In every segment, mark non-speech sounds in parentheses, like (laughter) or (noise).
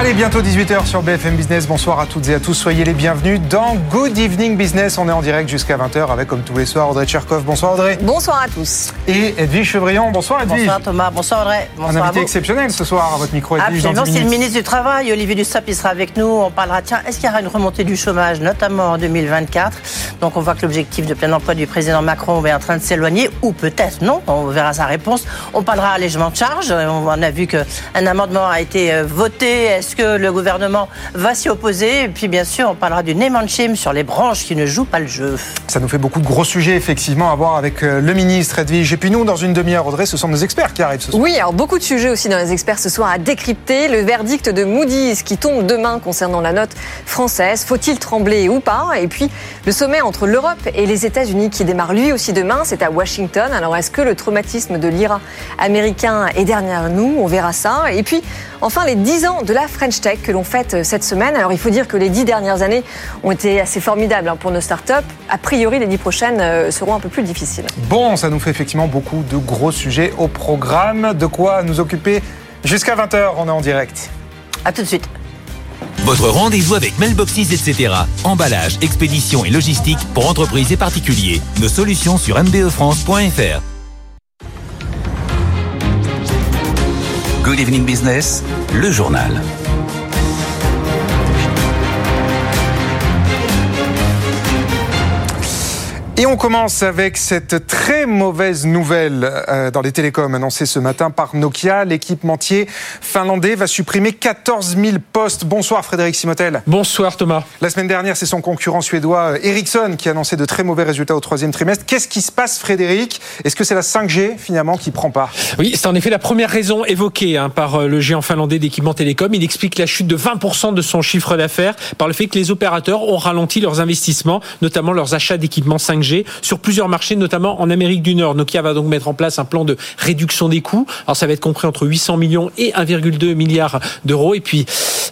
Allez, bientôt 18h sur BFM Business. Bonsoir à toutes et à tous. Soyez les bienvenus dans Good Evening Business. On est en direct jusqu'à 20h avec, comme tous les soirs, Audrey Tcherkov. Bonsoir Audrey. Bonsoir à tous. Et Edwige Chevrillon. Bonsoir Edwige. Bonsoir Thomas. Bonsoir Audrey. Bonsoir Un invité exceptionnel ce soir à votre micro, Edwige. Absolument, c'est le ministre du Travail, Olivier Dussopt, il sera avec nous. On parlera, tiens, est-ce qu'il y aura une remontée du chômage, notamment en 2024 Donc on voit que l'objectif de plein emploi du président Macron est en train de s'éloigner, ou peut-être non, on verra sa réponse. On parlera allègement de charges. On a vu qu'un amendement a été euh, voté. Est-ce que le gouvernement va s'y opposer. Et puis, bien sûr, on parlera du name and shame sur les branches qui ne jouent pas le jeu. Ça nous fait beaucoup de gros sujets, effectivement, à voir avec euh, le ministre Edwige. Et puis nous, dans une demi-heure, Audrey, ce sont nos experts qui arrivent ce soir. Oui, alors beaucoup de sujets aussi dans les experts ce soir à décrypter. Le verdict de Moody's qui tombe demain concernant la note française. Faut-il trembler ou pas? Et puis, le sommet entre l'Europe et les États-Unis qui démarre lui aussi demain, c'est à Washington. Alors, est-ce que le traumatisme de l'IRA américain est derrière nous? On verra ça. Et puis, enfin, les 10 ans de la French Tech que l'on fait cette semaine. Alors, il faut dire que les 10 dernières années ont été assez formidables hein, pour nos startups. A priori, les 10 prochaines euh, seront un peu plus difficiles. Bon, ça nous fait effectivement beaucoup de gros sujets au programme. De quoi nous occuper jusqu'à 20h. On est en direct. À tout de suite. Votre rendez-vous avec Mailboxes, etc. Emballage, expédition et logistique pour entreprises et particuliers. Nos solutions sur mbefrance.fr. Good Evening Business, le journal. Et on commence avec cette très mauvaise nouvelle euh, dans les télécoms annoncée ce matin par Nokia. L'équipementier finlandais va supprimer 14 000 postes. Bonsoir Frédéric Simotel. Bonsoir Thomas. La semaine dernière, c'est son concurrent suédois euh, Ericsson qui annonçait de très mauvais résultats au troisième trimestre. Qu'est-ce qui se passe Frédéric? Est-ce que c'est la 5G finalement qui prend pas Oui, c'est en effet la première raison évoquée hein, par euh, le géant finlandais d'équipements télécom. Il explique la chute de 20% de son chiffre d'affaires par le fait que les opérateurs ont ralenti leurs investissements, notamment leurs achats d'équipements 5G sur plusieurs marchés, notamment en Amérique du Nord. Nokia va donc mettre en place un plan de réduction des coûts. Alors ça va être compris entre 800 millions et 1,2 milliard d'euros. Et puis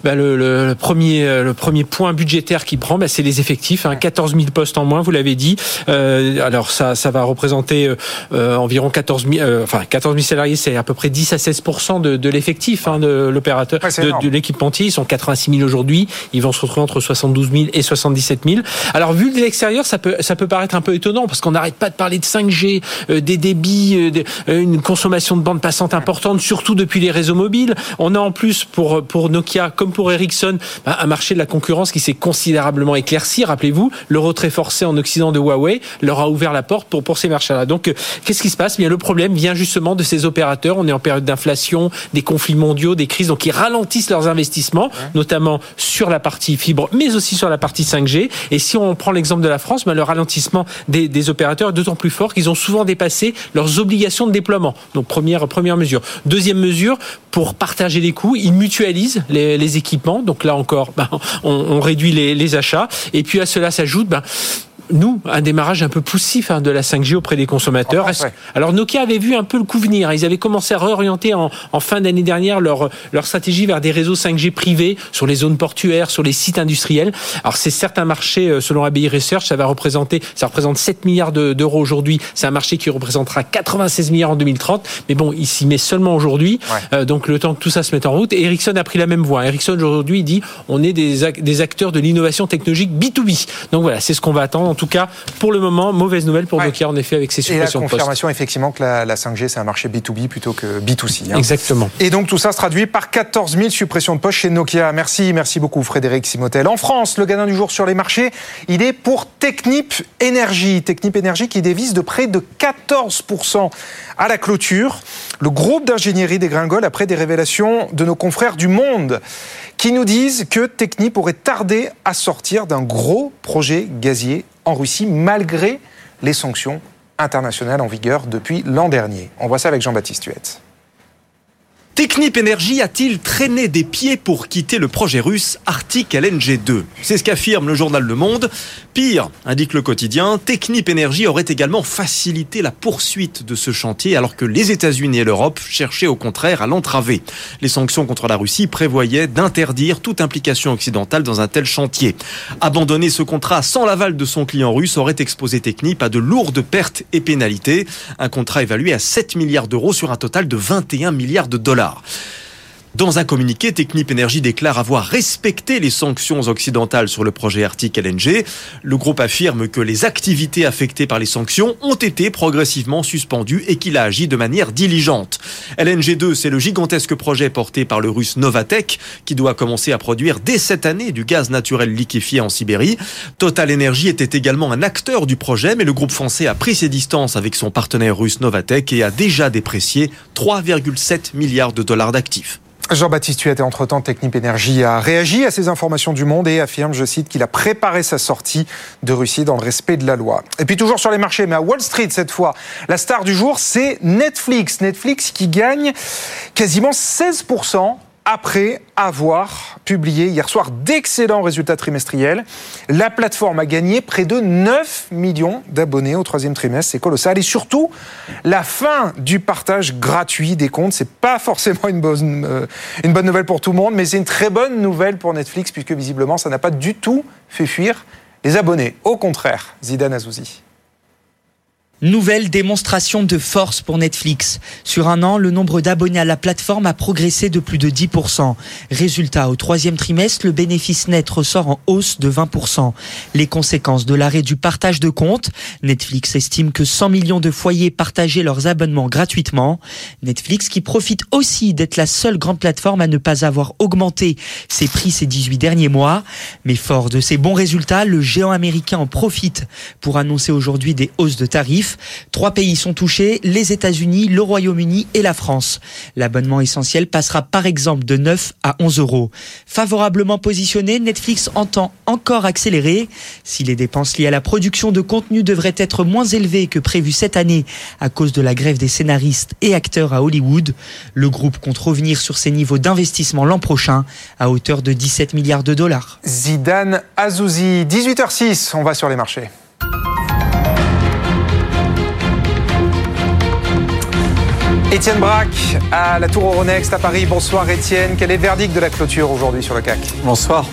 bah, le, le, premier, le premier point budgétaire qui prend, bah, c'est les effectifs. Hein, 14 000 postes en moins, vous l'avez dit. Euh, alors ça, ça va représenter euh, environ 14 000, euh, enfin 14 000 salariés, c'est à peu près 10 à 16 de, de l'effectif hein, de l'opérateur, Ouais, de, de l'équipementier. Ils sont 86 000 aujourd'hui. Ils vont se retrouver entre 72 000 et 77 000. Alors vu de l'extérieur, ça peut, ça peut paraître un peu étonnant parce qu'on n'arrête pas de parler de 5G, euh, des débits, euh, de- euh, une consommation de bande passante importante, surtout depuis les réseaux mobiles. On a en plus pour pour Nokia comme pour Ericsson bah, un marché de la concurrence qui s'est considérablement éclairci. Rappelez-vous, le retrait forcé en Occident de Huawei leur a ouvert la porte pour pour ces marchés-là. Donc euh, qu'est-ce qui se passe? Bien le problème vient justement de ces opérateurs. On est en période d'inflation, des conflits mondiaux, des crises, donc ils ralentissent leurs investissements, notamment sur la partie fibre, mais aussi sur la partie 5G. Et si on prend l'exemple de la France, ben, le ralentissement des, des opérateurs d'autant plus fort qu'ils ont souvent dépassé leurs obligations de déploiement. Donc première première mesure. Deuxième mesure, pour partager les coûts, ils mutualisent les, équipements. Donc là encore, (laughs) ben, on, réduit les, les achats. Et puis à cela s'ajoute ben, nous, un démarrage un peu poussif hein, de la 5G auprès des consommateurs. En France, ouais. Alors Nokia avait vu un peu le coup venir. Ils avaient commencé à réorienter en, en fin d'année dernière leur, leur stratégie vers des réseaux 5G privés sur les zones portuaires, sur les sites industriels. Alors c'est certains marchés, euh, selon ABI Research, ça va représenter, ça représente 7 milliards de- d'euros aujourd'hui. C'est un marché qui représentera 96 milliards en 2030. Mais bon, il s'y met seulement aujourd'hui. Ouais. Euh, donc le temps que tout ça se mette en route. Et Ericsson a pris la même voie. Ericsson aujourd'hui dit on est des acteurs de l'innovation technologique B2B. Donc voilà, c'est ce qu'on va attendre. En tout cas, pour le moment, mauvaise nouvelle pour Ouais. Nokia en effet avec ses la suppressions de postes. confirmation effectivement que la, la 5G c'est un marché B2B plutôt que B2C. hein. Exactement. Et donc tout ça se traduit par 14 000 suppressions de postes chez Nokia. Merci, merci beaucoup Frédéric Simotel. En France, le gagnant du jour sur les marchés, il est pour Technip Énergie. Technip Énergie qui dévise de près de 14% à la clôture. Le groupe d'ingénierie dégringole après des révélations de nos confrères du Monde qui nous disent que Technip aurait tardé à sortir d'un gros projet gazier en Russie malgré les sanctions internationales en vigueur depuis l'an dernier. On voit ça avec Jean-Baptiste Huette. Technip Energy a-t-il traîné des pieds pour quitter le projet russe Arctic LNG 2 C'est ce qu'affirme le journal Le Monde. Pire, indique le quotidien, Technip Energy aurait également facilité la poursuite de ce chantier alors que les États-Unis et l'Europe cherchaient au contraire à l'entraver. Les sanctions contre la Russie prévoyaient d'interdire toute implication occidentale dans un tel chantier. Abandonner ce contrat sans l'aval de son client russe aurait exposé Technip à de lourdes pertes et pénalités. Un contrat évalué à 7 milliards d'euros sur un total de 21 milliards de dollars. Bernard. Dans un communiqué, Technip Energy déclare avoir respecté les sanctions occidentales sur le projet Arctic LNG. Le groupe affirme que les activités affectées par les sanctions ont été progressivement suspendues et qu'il a agi de manière diligente. LNG2, c'est le gigantesque projet porté par le russe Novatech qui doit commencer à produire dès cette année du gaz naturel liquéfié en Sibérie. Total Energy était également un acteur du projet, mais le groupe français a pris ses distances avec son partenaire russe Novatech et a déjà déprécié 3,7 milliards de dollars d'actifs. Jean-Baptiste Huet, entre-temps, Technip Energy a réagi à ces informations du monde et affirme, je cite, qu'il a préparé sa sortie de Russie dans le respect de la loi. Et puis toujours sur les marchés, mais à Wall Street cette fois, la star du jour, c'est Netflix. Netflix qui gagne quasiment 16% après avoir publié hier soir d'excellents résultats trimestriels. La plateforme a gagné près de 9 millions d'abonnés au troisième trimestre, c'est colossal. Et surtout, la fin du partage gratuit des comptes, c'est pas forcément une bonne, euh, une bonne nouvelle pour tout le monde, mais c'est une très bonne nouvelle pour Netflix, puisque visiblement, ça n'a pas du tout fait fuir les abonnés. Au contraire, Zidane Azouzi. Nouvelle démonstration de force pour Netflix. Sur un an, le nombre d'abonnés à la plateforme a progressé de plus de 10%. Résultat, au troisième trimestre, le bénéfice net ressort en hausse de 20%. Les conséquences de l'arrêt du partage de comptes. Netflix estime que 100 millions de foyers partageaient leurs abonnements gratuitement. Netflix qui profite aussi d'être la seule grande plateforme à ne pas avoir augmenté ses prix ces 18 derniers mois. Mais fort de ces bons résultats, le géant américain en profite pour annoncer aujourd'hui des hausses de tarifs. Trois pays sont touchés, les États-Unis, le Royaume-Uni et la France. L'abonnement essentiel passera par exemple de 9 à 11 euros. Favorablement positionné, Netflix entend encore accélérer. Si les dépenses liées à la production de contenu devraient être moins élevées que prévu cette année à cause de la grève des scénaristes et acteurs à Hollywood, le groupe compte revenir sur ses niveaux d'investissement l'an prochain à hauteur de 17 milliards de dollars. Zidane Azouzi, 18h06, on va sur les marchés. Étienne Braque à la Tour Euronext à Paris. Bonsoir Étienne. Quel est le verdict de la clôture aujourd'hui sur le CAC Bonsoir.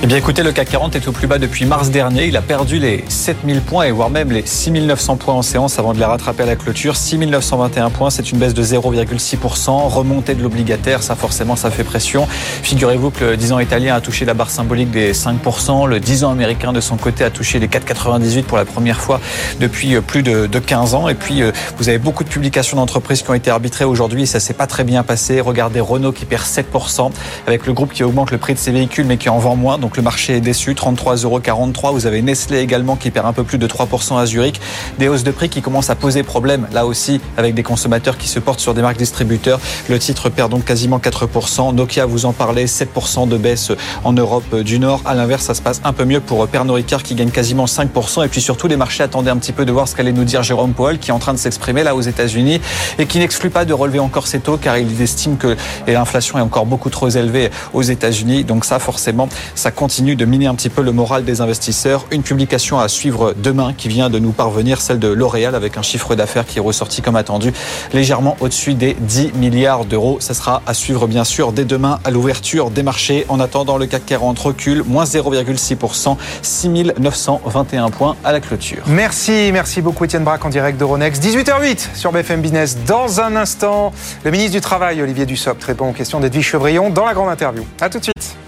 Eh bien écoutez, le CAC 40 est au plus bas depuis mars dernier. Il a perdu les 7000 points et voire même les 6900 points en séance avant de les rattraper à la clôture. 6921 points, c'est une baisse de 0,6%. Remontée de l'obligataire, ça forcément, ça fait pression. Figurez-vous que le 10 ans italien a touché la barre symbolique des 5%. Le 10 ans américain, de son côté, a touché les 4,98 pour la première fois depuis euh, plus de, 15 ans. Et puis, euh, vous avez beaucoup de publications d'entreprises qui ont été arbitrées aujourd'hui et ça s'est pas très bien passé. Regardez Renault qui perd 7% avec le groupe qui augmente le prix de ses véhicules mais qui en vend moins. Le marché est déçu, 33,43 euros. Vous avez Nestlé également qui perd un peu plus de 3% à Zurich. Des hausses de prix qui commencent à poser problème, là aussi, avec des consommateurs qui se portent sur des marques distributeurs. Le titre perd donc quasiment 4%. Nokia, vous en parlez, 7% de baisse en Europe du Nord. À l'inverse, ça se passe un peu mieux pour Pernod Ricard qui gagne quasiment 5%. Et puis surtout, les marchés attendaient un petit peu de voir ce qu'allait nous dire Jérôme Powell qui est en train de s'exprimer là aux États-Unis et qui n'exclut pas de relever encore ses taux car il estime que l'inflation est encore beaucoup trop élevée aux États-Unis. Donc ça, forcément, ça continue de miner un petit peu le moral des investisseurs. Une publication à suivre demain qui vient de nous parvenir, celle de L'Oréal, avec un chiffre d'affaires qui est ressorti comme attendu, légèrement au-dessus des 10 milliards d'euros. Ça sera à suivre bien sûr dès demain à l'ouverture des marchés. En attendant, le CAC 40 recule, moins 0,6%, 6921 points à la clôture. Merci, merci beaucoup Étienne Braque en direct d'Euronext. 18h08 sur BFM Business. Dans un instant, le ministre du Travail, Olivier Dussopt, répond aux questions d'Edwige Chevrillon dans la grande interview. A tout de suite.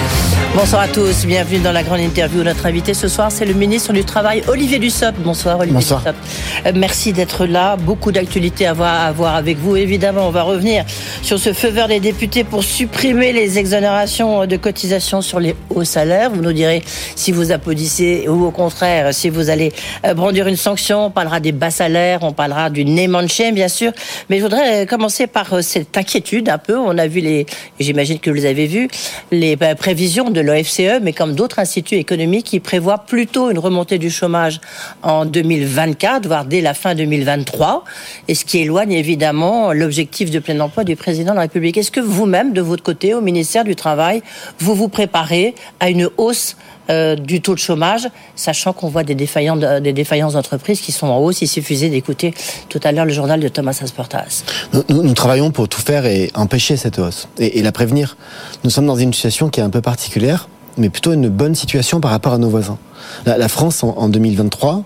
Bonsoir à tous, bienvenue dans la grande interview. Notre invité ce soir, c'est le ministre du Travail, Olivier Dussopt. Bonsoir Olivier Bonsoir. Dussopt. Euh, merci d'être là. Beaucoup d'actualités à voir, à voir avec vous. Évidemment, on va revenir sur ce feu vert des députés pour supprimer les exonérations de cotisations sur les hauts salaires. Vous nous direz si vous applaudissez ou au contraire si vous allez euh, brandir une sanction. On parlera des bas salaires, on parlera du name bien sûr. Mais je voudrais euh, commencer par cette inquiétude un peu. On a vu les, j'imagine que vous les avez vu, les prévisions prévisions l'OFCE, mais comme d'autres instituts économiques qui prévoient plutôt une remontée du chômage en 2024, voire dès la fin 2023, et ce qui éloigne évidemment l'objectif de plein emploi du président de la République. Est-ce que vous-même, de votre côté, au ministère du Travail, vous vous préparez à une hausse euh, du taux de chômage, sachant qu'on voit des, défaillances, d'entreprises qui sont en hausse. Il suffisait d'écouter tout à l'heure le journal de Thomas Asportas. Nous, travaillons pour tout faire et empêcher cette hausse et, la prévenir. Nous sommes dans une situation qui est un peu particulière mais plutôt une bonne situation par rapport à nos voisins. La, France, en, en 2023,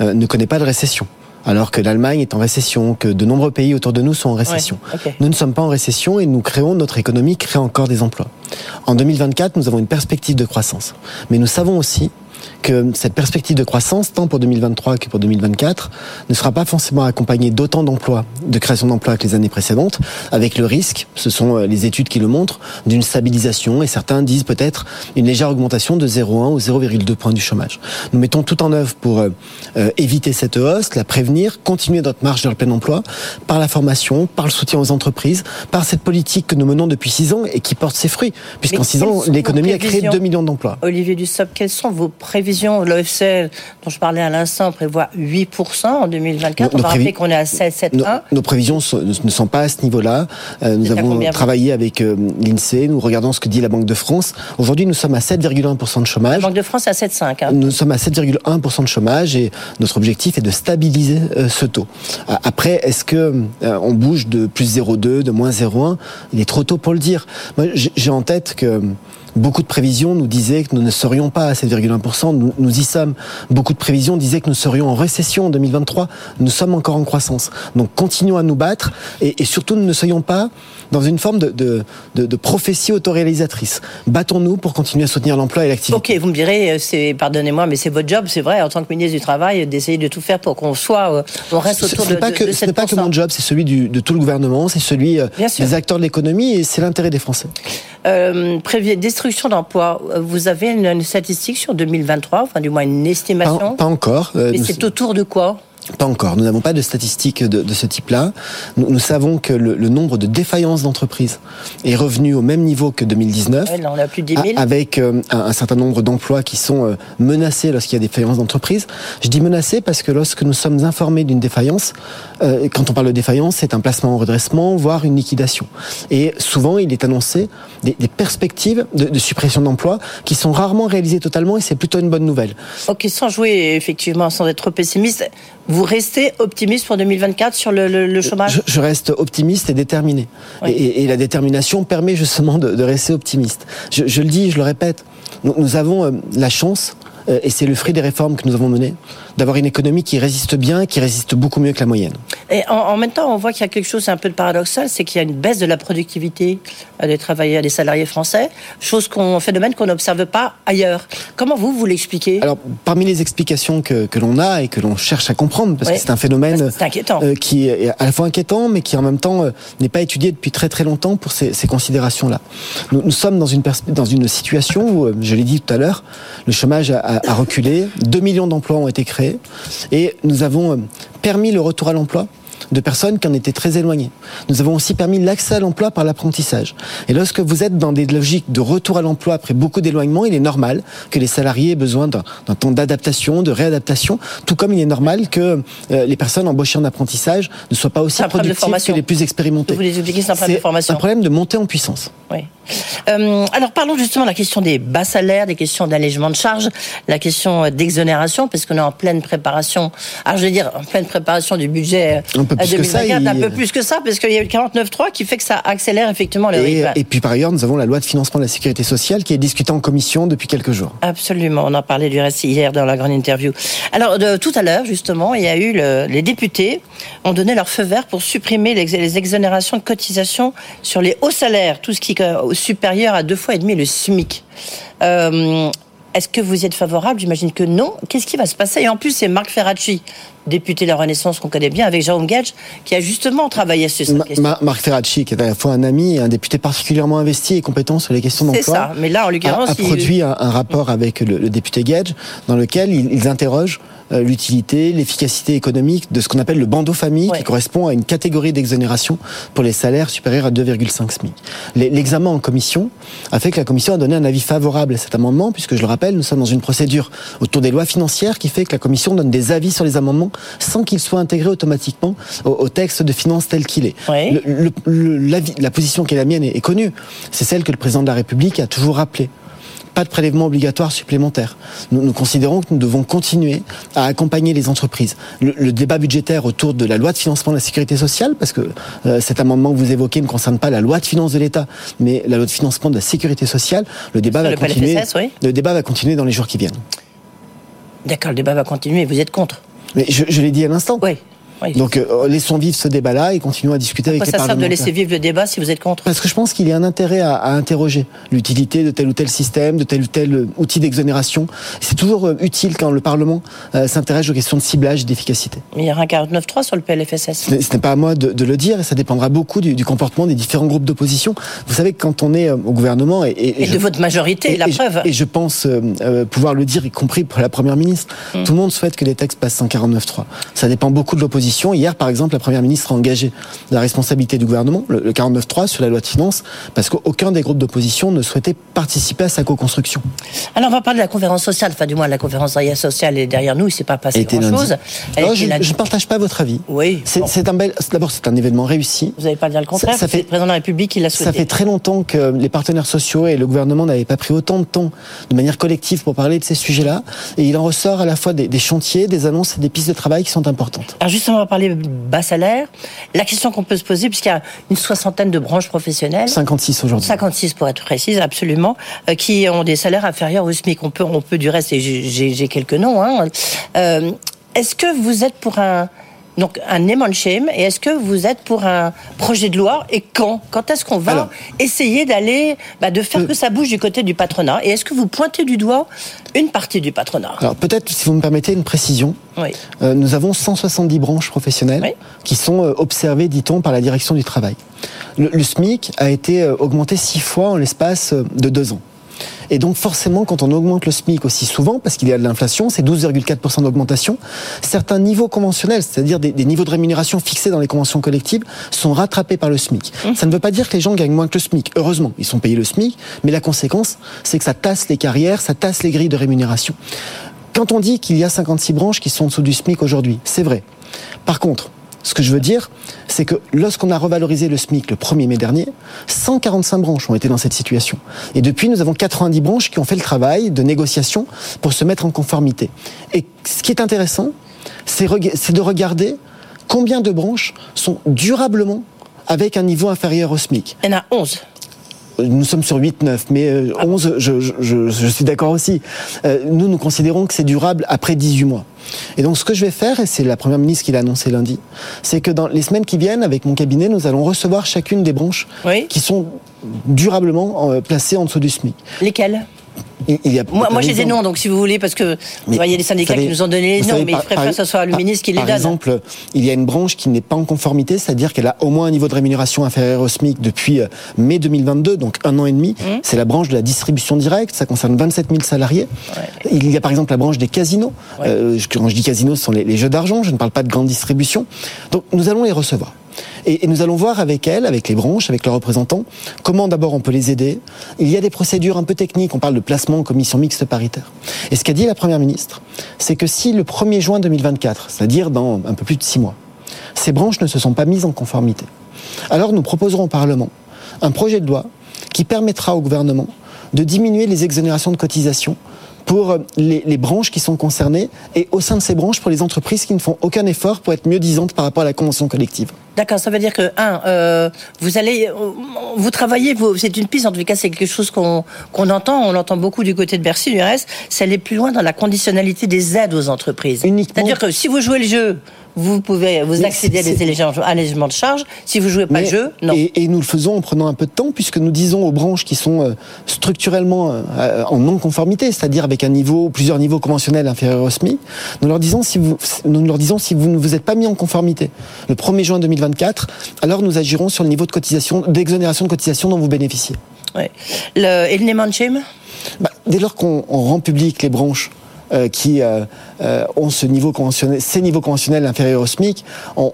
euh, ne connaît pas de récession alors que l'Allemagne est en récession, que de nombreux pays autour de nous sont en récession. Ouais, okay. Nous ne sommes pas en récession et nous créons, notre économie crée encore des emplois. En 2024, nous avons une perspective de croissance. Mais nous savons aussi que cette perspective de croissance, tant pour 2023 que pour 2024, ne sera pas forcément accompagnée d'autant d'emplois, de création d'emplois que les années précédentes, avec le risque, ce sont euh, les études qui le montrent, d'une stabilisation et certains disent peut-être une légère augmentation de 0,1 ou 0,2 points du chômage. Nous mettons tout en œuvre pour euh, éviter cette hausse, la prévenir, continuer notre marche vers le plein emploi par la formation, par le soutien aux entreprises, par cette politique que nous menons depuis six ans et qui porte ses fruits, puisqu'en six ans, l'économie a créé 2 millions d'emplois. Olivier Dussopt, quelles sont vos prévisions L'OFCE, dont je parlais à l'instant, prévoit 8% en 2024. Nos, On va rappeler qu'on est à 7,1. Nos, nos, prévisions sont, ne sont pas à ce niveau-là. Euh, nous avons travaillé avec euh, l'INSEE, nous regardons ce que dit la Banque de France. Aujourd'hui, nous sommes à 7,1% de chômage. La Banque de France est à 7,5. Hein. Nous sommes à 7,1% de chômage et notre objectif est de stabiliser euh, ce taux. Après, est-ce que on bouge de plus 0,2, de moins 0,1 Il est trop tôt pour le dire. J'ai en tête que Beaucoup de prévisions nous disaient que nous ne serions pas à 7,1%. Nous, y sommes. Beaucoup de prévisions disaient que nous serions en récession en 2023. Nous sommes encore en croissance. Donc continuons à nous battre et, et surtout ne soyons pas dans une forme de, de, de, de prophétie autoréalisatrice. Battons-nous pour continuer à soutenir l'emploi et l'activité. Ok, vous me direz, c'est, pardonnez-moi, mais c'est votre job, c'est vrai, en tant que ministre du Travail, d'essayer de tout faire pour qu'on soit, euh, on reste autour ce, ce de, pas que, de, Ce n'est pas que mon job, c'est celui du, de tout le gouvernement, c'est celui euh, des acteurs de l'économie et c'est l'intérêt des Français. Euh, destruction d'emplois, vous avez une, une, statistique sur 2023, enfin du moins une estimation Pas, pas encore. Euh, Mais c'est autour de quoi? Pas encore. Nous n'avons pas de statistiques de, de ce type-là. Nous, nous, savons que le, le nombre de défaillances d'entreprises est revenu au même niveau que 2019. Ouais, là, on a plus de 10 000. Avec euh, un, un, certain nombre d'emplois qui sont euh, menacés lorsqu'il y a des défaillances d'entreprises. Je dis menacés parce que lorsque nous sommes informés d'une défaillance, euh, quand on parle de défaillance, c'est un placement en redressement, voire une liquidation. Et souvent, il est annoncé des, des perspectives de, de suppression d'emplois qui sont rarement réalisées totalement et c'est plutôt une bonne nouvelle. Ok, sans jouer effectivement, sans être trop pessimiste, vous restez optimiste pour 2024 sur le, le, le chômage je, je, reste optimiste et déterminé. Oui. Et, et, la détermination permet justement de, de rester optimiste. Je, je, le dis, je le répète, nous, nous avons euh, la chance, euh, et c'est le fruit des réformes que nous avons menées, d'avoir une économie qui résiste bien, qui résiste beaucoup mieux que la moyenne. Et en, en même temps, on voit qu'il y a quelque chose un peu de paradoxal, c'est qu'il y a une baisse de la productivité des travailleurs, des salariés français, chose qu'on phénomène qu'on n'observe pas ailleurs. Comment vous vous l'expliquez? Alors, parmi les explications que, que l'on a et que l'on cherche à comprendre, parce que c'est un phénomène euh, qui est à la fois inquiétant, mais qui en même temps euh, n'est pas étudié depuis très très longtemps pour ces, ces considérations-là. Nous, nous, sommes dans une, dans une situation où, euh, je l'ai dit tout à l'heure, le chômage a, a, a reculé, 2 millions d'emplois ont été créés, et nous avons euh, permis le retour à l'emploi de personnes qui en étaient très éloignées. Nous avons aussi permis l'accès à l'emploi par l'apprentissage. Et lorsque vous êtes dans des logiques de retour à l'emploi après beaucoup d'éloignement, il est normal que les salariés aient besoin d'un temps d'adaptation, de réadaptation, tout comme il est normal que euh, les personnes embauchées en apprentissage ne soient pas aussi productives que les plus expérimentés. Vous les expliquez, c'est un problème de formation. un problème de montée en puissance. Oui. Euh, alors parlons justement de la question des bas salaires, des questions d'allègement de charges, la question d'exonération, parce qu'on est en pleine préparation. Alors je veux dire en pleine préparation du budget plus 2024, que ça, il... un peu plus que ça, parce qu'il y a eu le 49.3 qui fait que ça accélère effectivement le et, rythme. Et puis par ailleurs, nous avons la loi de financement de la sécurité sociale qui est discutée en commission depuis quelques jours. Absolument, on en parlait du reste hier dans la grande interview. Alors de, tout à l'heure justement, il y a eu le, les députés ont donné leur feu vert pour supprimer les, les exonérations de cotisation sur les hauts salaires, tout ce qui est supérieur à deux fois et demi le SMIC. Euh, est-ce que vous y êtes favorable? J'imagine que non. Qu'est-ce qui va se passer? Et en plus, c'est Marc Ferracci, député de la Renaissance qu'on connaît bien, avec Jérôme Gage, qui a justement travaillé sur cette question. Marc Ferracci, qui est à la fois un ami et un député particulièrement investi et compétent sur les questions d'emploi. Ça, mais là, en l'occurrence, a, produit un, rapport avec le, député Gage dans lequel ils, ils interrogent euh, l'utilité, l'efficacité économique de ce qu'on appelle le bandeau famille, qui correspond à une catégorie d'exonération pour les salaires supérieurs à 2,5 SMIC. L'examen en commission a fait que la commission a donné un avis favorable à cet amendement, puisque je le rappelle, nous sommes dans une procédure autour des lois financières qui fait que la commission donne des avis sur les amendements sans qu'ils soient intégrés automatiquement au, texte de finances tel qu'il est. la position qui est la mienne est, est connue. C'est celle que le président de la République a toujours rappelée pas de prélèvement obligatoire supplémentaire. Nous, nous, considérons que nous devons continuer à accompagner les entreprises. Le, débat budgétaire autour de la loi de financement de la sécurité sociale, parce que euh, cet amendement que vous évoquez ne concerne pas la loi de finances de l'État, mais la loi de financement de la sécurité sociale, le débat va continuer. Le débat va continuer dans les jours qui viennent. D'accord, le débat va continuer. Vous êtes contre Mais je, je l'ai dit à l'instant. Oui. Donc euh, laissons vivre ce débat-là et continuons à discuter avec les ça parlementaires. ça sert de laisser vivre le débat si vous êtes contre Parce que je pense qu'il y a un intérêt à, à interroger l'utilité de tel ou tel système, de tel ou tel euh, outil d'exonération. C'est toujours euh, utile quand le Parlement s'intéresse aux questions de ciblage et d'efficacité. Mais il y aura un 49.3 sur le PLFSS. Ce n'est pas à moi de, de, le dire et ça dépendra beaucoup du, du comportement des différents groupes d'opposition. Vous savez que quand on est au gouvernement... Et, et, et de votre majorité, la preuve. Et je pense pouvoir le dire, y compris pour la Première ministre. Hum. Tout le monde souhaite que les textes passent en 49.3. Ça dépend beaucoup de l'opposition. Hier, par exemple, la Première ministre a engagé la responsabilité du gouvernement, le, 49.3 sur la loi de finances, parce qu'aucun des groupes d'opposition ne souhaitait participer à sa co-construction. Alors on va parler de la conférence sociale, enfin du moins la conférence sociale est derrière nous, il ne s'est pas passé grand-chose. je ne partage pas votre avis. Oui. C'est un bel, d'abord c'est un événement réussi. Vous n'avez pas dire le contraire. Ça, fait le président de la République qui l'a souhaité. Ça fait très longtemps que les partenaires sociaux et le gouvernement n'avaient pas pris autant de temps de manière collective pour parler de ces sujets-là, et il en ressort à la fois des, des chantiers, des annonces et des pistes de travail qui sont importantes. Alors justement, on va parler bas salaire. La question qu'on peut se poser, puisqu'il y a une soixantaine de branches professionnelles. 56 aujourd'hui. 56 pour être précise, absolument, euh, qui ont des salaires inférieurs au SMIC. On peut, on peut du reste, et j'ai quelques noms. Hein. Euh, Est-ce que vous êtes pour un donc un shame. Et est-ce que vous êtes pour un projet de loi Et quand? Quand est-ce qu'on va essayer d'aller, bah, de faire euh, que ça bouge du côté du patronat? Et est-ce que vous pointez du doigt une partie du patronat? Alors peut-être, si vous me permettez une précision. Oui. Euh, nous avons 170 branches professionnelles qui sont euh, observées, dit-on, par la direction du travail. Le, le SMIC a été augmenté six fois en l'espace de deux ans. Et donc forcément, quand on augmente le SMIC aussi souvent, parce qu'il y a de l'inflation, c'est 12,4% d'augmentation, certains niveaux conventionnels, c'est-à-dire des, niveaux de rémunération fixés dans les conventions collectives, sont rattrapés par le SMIC. Mmh. Ça ne veut pas dire que les gens gagnent moins que le SMIC. Heureusement, ils sont payés le SMIC, mais la conséquence, c'est que ça tasse les carrières, ça tasse les grilles de rémunération. Quand on dit qu'il y a 56 branches qui sont en dessous du SMIC aujourd'hui, c'est vrai. Par contre, ce que je veux dire, c'est que lorsqu'on a revalorisé le SMIC le 1er mai dernier, 145 branches ont été dans cette situation. Et depuis, nous avons 90 branches qui ont fait le travail de négociation pour se mettre en conformité. Et ce qui est intéressant, c'est de regarder combien de branches sont durablement avec un niveau inférieur au SMIC. Il en a 11 nous sommes sur 8, 9, mais 11, euh, je, je, je, suis d'accord aussi. Euh, nous, nous considérons que c'est durable après 18 mois. Et donc, ce que je vais faire, et c'est la Première ministre qui l'a annoncé lundi, c'est que dans les semaines qui viennent, avec mon cabinet, nous allons recevoir chacune des branches qui sont durablement euh, placées en dessous du SMIC. Lesquelles? Moi, moi j'ai des noms, donc si vous voulez, parce que il y a des syndicats qui nous ont donné les noms, mais je préfère que ce soit le ministre qui les donne. Par exemple, il y a une branche qui n'est pas en conformité, c'est-à-dire qu'elle a au moins un niveau de rémunération inférieur au SMIC depuis euh, mai 2022, donc un an et demi. Mmh. C'est la branche de la distribution directe, ça concerne 27 000 salariés. Il y a par exemple la branche des casinos. Euh, quand je dis casinos, ce sont les jeux d'argent, je ne parle pas de grande distribution. Donc nous allons les recevoir. Et, nous allons voir avec elles, avec les branches, avec leurs représentants, comment d'abord on peut les aider. Il y a des procédures un peu techniques, on parle de placement en commission mixte paritaire. Et ce qu'a dit la Première ministre, c'est que si le 1er juin 2024, c'est-à-dire dans un peu plus de six mois, ces branches ne se sont pas mises en conformité, alors nous proposerons au Parlement un projet de loi qui permettra au gouvernement de diminuer les exonérations de cotisation pour les, les, branches qui sont concernées et au sein de ces branches pour les entreprises qui ne font aucun effort pour être mieux disantes par rapport à la convention collective. D'accord, ça veut dire que, un, euh, vous allez, vous travaillez, c'est une piste, en tout cas, c'est quelque chose qu'on entend, on l'entend beaucoup du côté de Bercy, du reste, c'est aller plus loin dans la conditionnalité des aides aux entreprises. C'est-à-dire que si vous jouez le jeu, vous pouvez vous accéder à des allégements de charges. Si vous jouez pas le jeu, non. Et, nous le faisons en prenant un peu de temps, puisque nous disons aux branches qui sont euh, structurellement euh, en non-conformité, c'est-à-dire avec un niveau, plusieurs niveaux conventionnels inférieurs au SMIC, nous leur disons si vous, nous leur disons si vous ne vous êtes pas mis en conformité le 1er juin 2024, alors nous agirons sur le niveau de cotisation, d'exonération de cotisation dont vous bénéficiez. Ouais. Le, et le name bah, Dès lors qu'on rend public les branches euh, qui euh, euh, ont ce niveau conventionnel, ces niveaux conventionnels inférieurs au SMIC, on,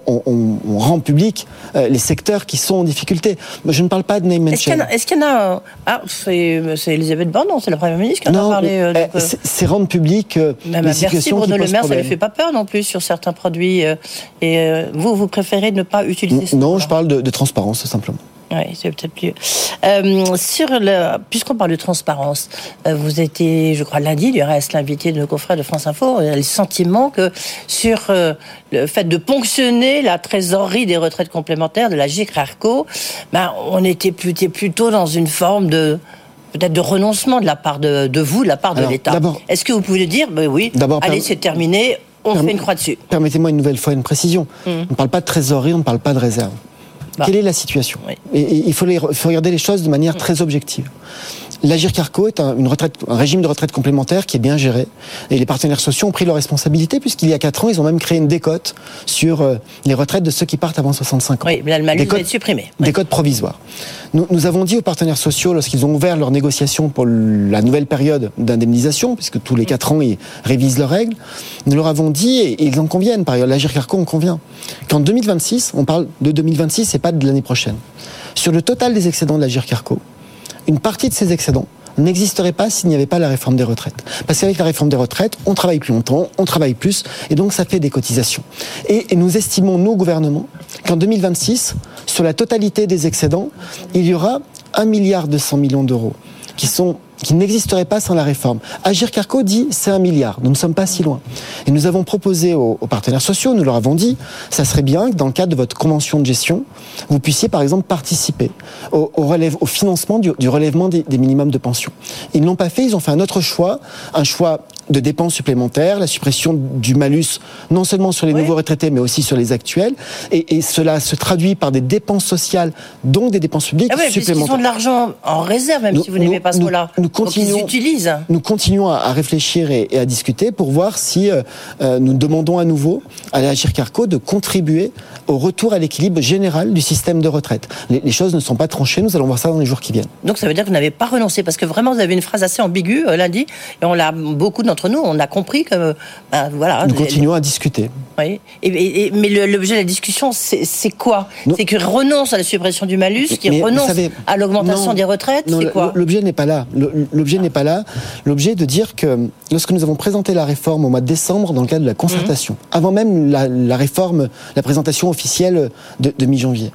rend public les secteurs qui sont en difficulté. Je ne parle pas de name and. Est-ce qu'il y en a, ah, c'est Elisabeth Borne, C'est la Première ministre qui en a parlé. c'est rendre public les situations Bruno Le Maire, ça ne fait pas peur non plus sur certains produits. et vous, vous préférez ne pas utiliser ça Non, je parle de, de transparence, simplement. Oui, c'est peut-être mieux. Euh, sur le, puisqu'on parle de transparence, euh, vous étiez, je crois, lundi, du reste, l'invité de nos confrères de France Info. Il a le sentiment que sur euh, le fait de ponctionner la trésorerie des retraites complémentaires de la GICRARCO, ben, on était plutôt, plutôt dans une forme de peut-être de renoncement de la part de, de vous, de la part de l'État. Est-ce que vous pouvez dire, ben oui, allez, c'est terminé, on fait une croix dessus Permettez-moi une nouvelle fois une précision. Mmh. On ne parle pas de trésorerie, on ne parle pas de réserve. Bah. Quelle est la situation? Et, il faut, regarder les choses de manière très objective. L'Agir Carco est un, une retraite, un régime de retraite complémentaire qui est bien géré. Et les partenaires sociaux ont pris leurs responsabilités, puisqu'il y a 4 ans, ils ont même créé une décote sur euh, les retraites de ceux qui partent avant 65 ans. Oui, mais là, le malus va être supprimé. Décote provisoire. Nous, nous, avons dit aux partenaires sociaux, lorsqu'ils ont ouvert leurs négociations pour la nouvelle période d'indemnisation, puisque tous les 4 ans, ils révisent leurs règles, nous leur avons dit, et, ils en conviennent, par ailleurs, l'Agir Carco en convient, qu'en 2026, on parle de 2026 et pas de l'année prochaine, sur le total des excédents de l'Agir Carco, une partie de ces excédents n'existerait pas s'il n'y avait pas la réforme des retraites. Parce qu'avec la réforme des retraites, on travaille plus longtemps, on travaille plus, et donc ça fait des cotisations. Et, nous estimons, nous, gouvernement, qu'en 2026, sur la totalité des excédents, il y aura 1 milliard 200 millions d'euros qui sont qui n'existerait pas sans la réforme. Agir Carco dit c'est un milliard, nous ne sommes pas si loin. Et nous avons proposé aux, partenaires sociaux, nous leur avons dit, ça serait bien que dans le cadre de votre convention de gestion, vous puissiez par exemple participer au, au financement du, relèvement des, des minimums de pension. Ils ne l'ont pas fait, ils ont fait un autre choix, un choix de dépenses supplémentaires, la suppression du malus, non seulement sur les nouveaux retraités, mais aussi sur les actuels. Et, cela se traduit par des dépenses sociales, donc des dépenses publiques ah supplémentaires. Ils ont de l'argent en réserve, même si vous n'aimez pas cela. Nous, continuons, donc ils utilisent. Nous continuons à, réfléchir et, à discuter pour voir si euh, euh, nous demandons à nouveau à la Carco de contribuer au retour à l'équilibre général du système de retraite. Les, choses ne sont pas tranchées, nous allons voir ça dans les jours qui viennent. Donc ça veut dire que vous n'avez pas renoncé, parce que vraiment vous avez une phrase assez ambiguë euh, lundi, et on l'a beaucoup d'entre nous, on a compris que ben, voilà. Nous continuons à discuter. Oui. Et, mais l'objet de la discussion, c'est quoi? C'est qu'ils renoncent à la suppression du malus, qu'ils renoncent à l'augmentation des retraites. C'est quoi? L'objet n'est pas là. L'objet n'est pas là. L'objet est de dire que lorsque nous avons présenté la réforme au mois de décembre dans le cadre de la concertation, mmh. avant même la, réforme, la présentation officielle de, de mi-janvier,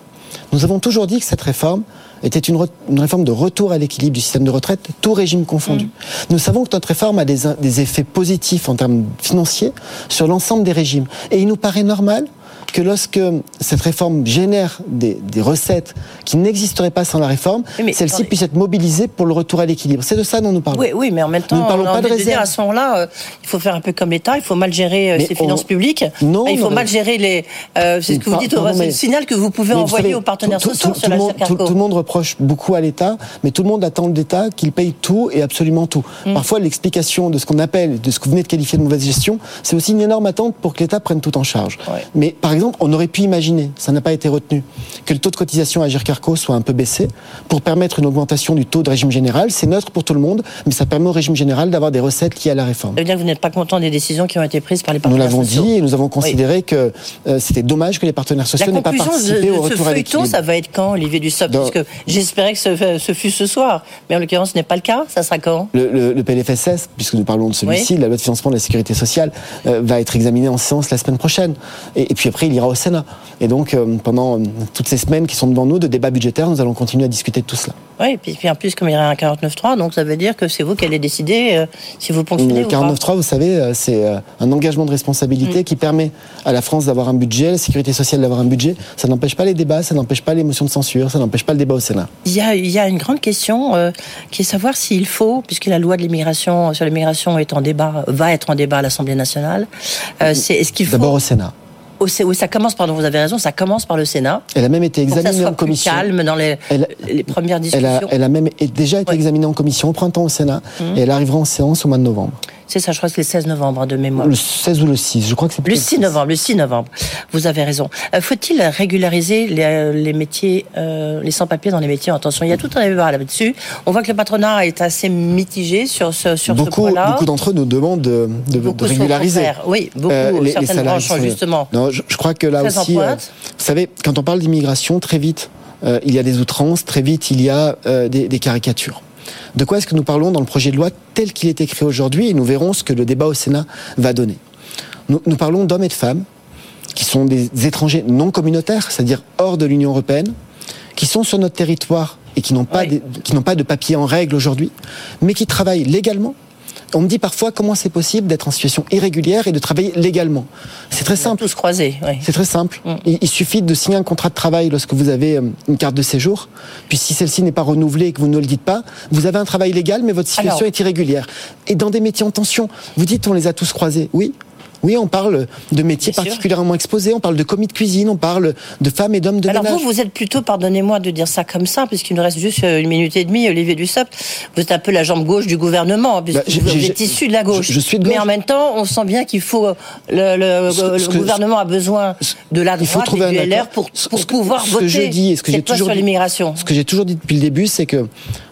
nous avons toujours dit que cette réforme était une, réforme de retour à l'équilibre du système de retraite, tout régime confondu. Mm. Nous savons que notre réforme a des, des effets positifs en termes financiers sur l'ensemble des régimes. Et il nous paraît normal que lorsque cette réforme génère des, recettes qui n'existeraient pas sans la réforme, celle-ci puisse être mobilisée pour le retour à l'équilibre. C'est de ça dont nous parlons. Oui, oui mais en même temps, nous ne parlons pas de réserve. à ce moment-là, euh, il faut faire un peu comme l'État, il faut mal gérer euh, ses finances publiques. Non, il faut mal gérer les. Euh, c'est ce que vous dites, c'est le signal que vous pouvez envoyer aux partenaires sociaux sur la monde, tout, le monde reproche beaucoup à l'État, mais tout le monde attend de l'État qu'il paye tout et absolument tout. Mm. Parfois, l'explication de ce qu'on appelle, de ce que vous venez de qualifier de mauvaise gestion, c'est aussi une énorme attente pour que l'État prenne tout en charge. Mais par exemple, on aurait pu imaginer, ça n'a pas été retenu, que le taux de cotisation à Gircarco soit un peu baissé pour permettre une augmentation du taux de régime général. C'est neutre pour tout le monde, mais ça permet au régime général d'avoir des recettes liées à la réforme. Ça veut dire que vous n'êtes pas content des décisions qui ont été prises par les partenaires sociaux Nous l'avons dit et nous avons considéré que euh, c'était dommage que les partenaires sociaux n'aient pas participé de, au retour ce à l'équilibre. ça va être quand, Olivier Dussopt? Parce que j'espérais que ce, ce, fut ce soir, mais en l'occurrence ce n'est pas le cas. Ça sera quand? Le, PLFSS, puisque nous parlons de celui-ci, la loi de financement de la sécurité sociale, euh, va être examiné en séance la semaine prochaine. Et, et puis après, il ira au Sénat. Et donc, euh, pendant euh, toutes ces semaines qui sont devant nous de débats budgétaires, nous allons continuer à discuter de tout cela. Oui, et puis, en plus, comme il y a un 49.3, donc ça veut dire que c'est vous qui allez décider euh, si vous ponctionnez Le 49.3, vous savez, c'est un engagement de responsabilité mm. qui permet à la France d'avoir un budget, à la sécurité sociale d'avoir un budget. Ça n'empêche pas les débats, ça n'empêche pas les motions de censure, ça n'empêche pas le débat au Sénat. Il y a, il y a une grande question qui est savoir s'il faut, puisque la loi de l'immigration sur l'immigration est en débat, va être en débat à l'Assemblée nationale, c'est est-ce qu'il faut... D'abord au Sénat. Au, ça commence, pardon, vous avez raison, ça commence par le Sénat. Elle a même été examinée en commission. Calme dans les, les premières Elle discussions. a, elle a même déjà été examinée en commission au printemps au Sénat Mhm. et elle arrivera en séance au mois de novembre. C'est ça, je crois que c'est le 16 novembre hein, de mémoire. Le 16 ou le 6, je crois que c'est Le plutôt 6 novembre, le 6 novembre. Vous avez raison. Euh, Faut-il régulariser les, euh, les métiers, euh, les sans-papiers dans les métiers? En tension Il y a tout un débat là-dessus. On voit que le patronat est assez mitigé sur ce, sur ce point-là. beaucoup d'entre eux nous demandent de, régulariser. Oui, beaucoup, les- certaines les salariés branches sont justement Non, je, je crois que là aussi, euh, vous savez, quand on parle d'immigration, très vite, euh, il y a des outrances, très vite, il y a euh, des, des caricatures. De quoi est-ce que nous parlons dans le projet de loi tel qu'il est écrit aujourd'hui et nous verrons ce que le débat au Sénat va donner. Nous, nous parlons d'hommes et de femmes qui sont des étrangers non communautaires, c'est-à-dire hors de l'Union européenne, qui sont sur notre territoire et qui n'ont pas, des- qui n'ont pas de papier en règle aujourd'hui, mais qui travaillent légalement. On me dit parfois comment c'est possible d'être en situation irrégulière et de travailler légalement. C'est très simple. Tous croisés, oui. C'est très simple. Il, il suffit de signer un contrat de travail lorsque vous avez euh, une carte de séjour. Puis si celle-ci n'est pas renouvelée et que vous ne le dites pas, vous avez un travail légal, mais votre situation Alors- est irrégulière. Et dans des métiers en tension, vous dites on les a tous croisés. Oui. Oui, on parle de métiers Bien sûr. particulièrement exposés, on parle de commis de cuisine, on parle de femmes et d'hommes de Alors ménage. vous, vous êtes plutôt, pardonnez-moi de dire ça comme ça, puisqu'il nous reste juste euh, une minute et demie, Olivier Dussopt, vous êtes un peu la jambe gauche du gouvernement, hein, puisque Bah, vous êtes issu de la gauche. je- je suis de Mais gauche. en même temps, on sent bien qu'il faut, euh, le, le- Ce- le ce que- gouvernement a besoin de la Il faut droite trouver et du LR pour, Ce- pour ce que- pouvoir voter que je dis et ce que cette toujours sur l'immigration? Ce que j'ai toujours dit depuis le début, c'est que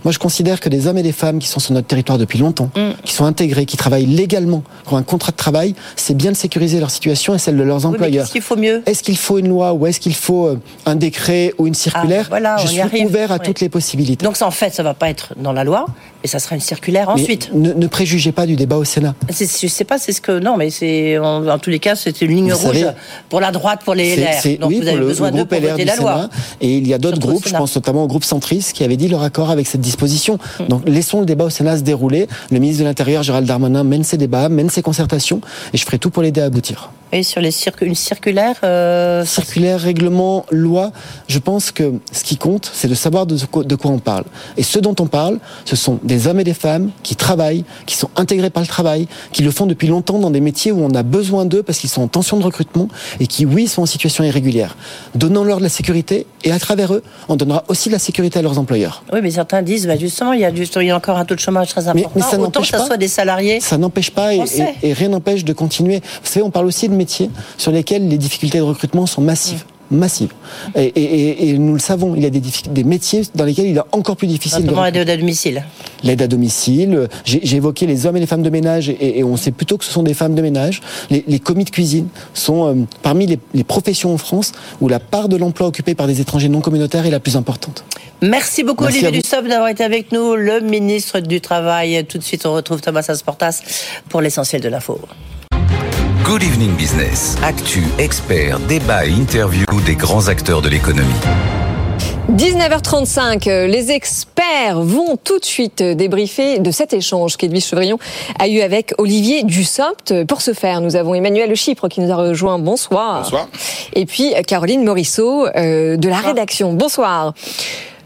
moi je considère que des hommes et des femmes qui sont sur notre territoire depuis longtemps, Mm. qui sont intégrés, qui travaillent légalement, qui ont un contrat de travail, c'est bien de sécuriser leur situation et celle de leurs Oui, employeurs. qu'est-ce qu'il faut mieux Est-ce qu'il faut une loi ou est-ce qu'il faut euh, un décret ou une circulaire Ah, voilà, Je suis arrive. ouvert à Ouais. toutes les possibilités. Donc ça, en fait, ça va pas être dans la loi, mais ça sera une circulaire ensuite. ne, ne préjugez pas du débat au Sénat. C'est- Je sais pas, c'est ce que non, mais c'est en, tous les cas, c'était une ligne Vous rouge savez, pour la droite, pour les C'est- LR. c'est- Donc oui, vous avez le, besoin le groupe pour LR voter du la loi. Et il y a d'autres groupes, je pense notamment au groupe centriste, qui avait dit leur accord avec cette disposition. Mm. Donc laissons le débat au Sénat se dérouler. Le ministre de l'Intérieur, Gérald Darmanin, mène ses débats, mène ses concertations, et je ferai tout pour l'aider à aboutir. Et sur les circu- une circulaire. euh, Circulaire, règlement, loi, je pense que ce qui compte, c'est de savoir de quoi, de quoi on parle. Et ce dont on parle, ce sont des hommes et des femmes qui travaillent, qui sont intégrés par le travail, qui le font depuis longtemps dans des métiers où on a besoin d'eux parce qu'ils sont en tension de recrutement et qui, oui, sont en situation irrégulière. Donnons-leur de la sécurité et à travers eux, on donnera aussi de la sécurité à leurs employeurs. Oui, mais certains disent, bah, justement, il y, a il y a encore un taux de chômage très important. mais ça Autant n'empêche que ça pas- soit des salariés. Ça n'empêche pas et- et rien n'empêche de continuer. Vous savez, on parle aussi de métiers sur lesquels les difficultés de recrutement sont massives. Massives. Et, et- et- et nous le savons, il y a des, métiers dans lesquels il est encore plus difficile de Notamment l'aide à domicile. L'aide à domicile, j'ai évoqué les hommes et les femmes de ménage, et, et on sait plutôt que ce sont des femmes de ménage. Les, les commis de cuisine sont euh, parmi les, les professions en France où la part de l'emploi occupé par des étrangers non communautaires est la plus importante. Merci beaucoup, Merci Olivier. Dussopt, d'avoir été avec nous, le ministre du Travail. Tout de suite, on retrouve Thomas Asportas pour l'essentiel de l'info. Good Evening Business. Actu, experts, débat et interview des grands acteurs de l'économie. 19h35, euh, les experts vont tout de suite euh, débriefer de cet échange qu'Edwige Chevrillon a eu avec Olivier Dussopt. Pour ce faire, nous avons Emmanuel Chypre qui nous a rejoint. Bonsoir. Bonsoir. Et puis euh, Caroline Morisseau euh, de la rédaction. Bonsoir.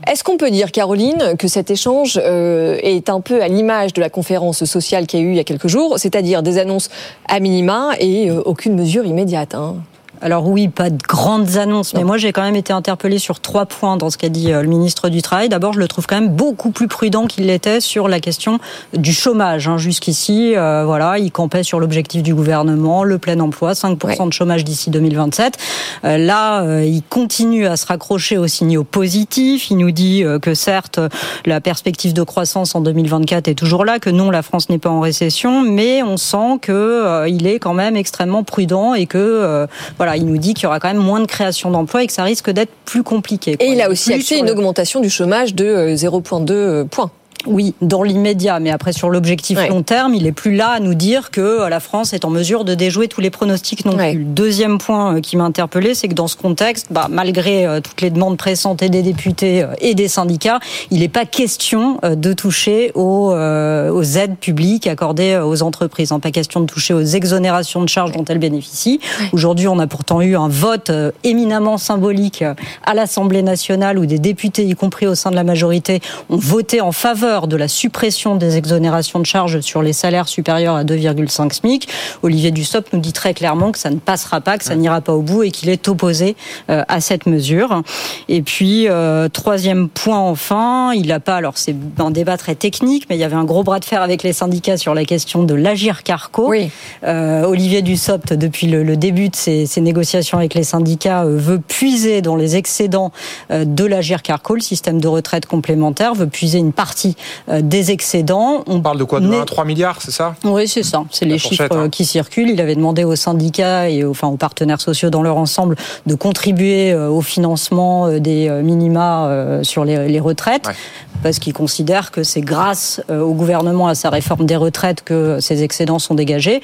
Est-ce qu'on peut dire, Caroline, que cet échange euh, est un peu à l'image de la conférence sociale qu'il y a eu il y a quelques jours, c'est-à-dire des annonces à minima et euh, aucune mesure immédiate hein? Alors oui, pas de grandes annonces, mais moi j'ai quand même été interpellée sur trois points dans ce qu'a dit euh, le ministre du Travail. D'abord, je le trouve quand même beaucoup plus prudent qu'il l'était sur la question du chômage. hein. Jusqu'ici, euh, voilà, il campait sur l'objectif du gouvernement, le plein emploi, 5% de chômage d'ici 2027. Euh, là, euh, il continue à se raccrocher aux signaux positifs. Il nous dit que certes, la perspective de croissance en 2024 est toujours là, que non, la France n'est pas en récession, mais on sent que il est quand même extrêmement prudent et que euh, voilà, il nous dit qu'il y aura quand même moins de création d'emplois et que ça risque d'être plus compliqué. Et il a aussi acté une augmentation du chômage de euh, 0,2 points. Oui, dans l'immédiat, mais après sur l'objectif long terme, il est plus là à nous dire que euh, la France est en mesure de déjouer tous les pronostics non plus. Le deuxième point euh, qui m'a interpellé, c'est que dans ce contexte, bah, malgré euh, toutes les demandes pressantes et des députés et des syndicats, il n'est pas question de toucher aux, euh, aux aides publiques accordées aux entreprises. Hein, pas question de toucher aux exonérations de charges dont elles bénéficient. Aujourd'hui, on a pourtant eu un vote éminemment symbolique à l'Assemblée nationale où des députés, y compris au sein de la majorité, ont voté en faveur peur de la suppression des exonérations de charges sur les salaires supérieurs à 2,5 SMIC. Olivier Dussopt nous dit très clairement que ça ne passera pas, que ça n'ira pas au bout et qu'il est opposé euh, à cette mesure. Et puis, euh, troisième point enfin, il n'a pas, alors c'est un débat très technique, mais il y avait un gros bras de fer avec les syndicats sur la question de l'agir carco. Oui. Euh, Olivier Dussopt, depuis le, le début de ces négociations avec les syndicats, euh, veut puiser dans les excédents de l'agir carco, le système de retraite complémentaire, veut puiser une partie des excédents. On parle de quoi De Né- 1 à 3 milliards, c'est ça? Oui, c'est ça. C'est les chiffres hein. euh, qui circulent. Il avait demandé aux syndicats et aux, enfin, aux partenaires sociaux dans leur ensemble de contribuer euh, au financement euh, des euh, minima euh, sur les, les retraites. Parce qu'il considère que c'est grâce euh, au gouvernement à sa réforme des retraites que ces excédents sont dégagés.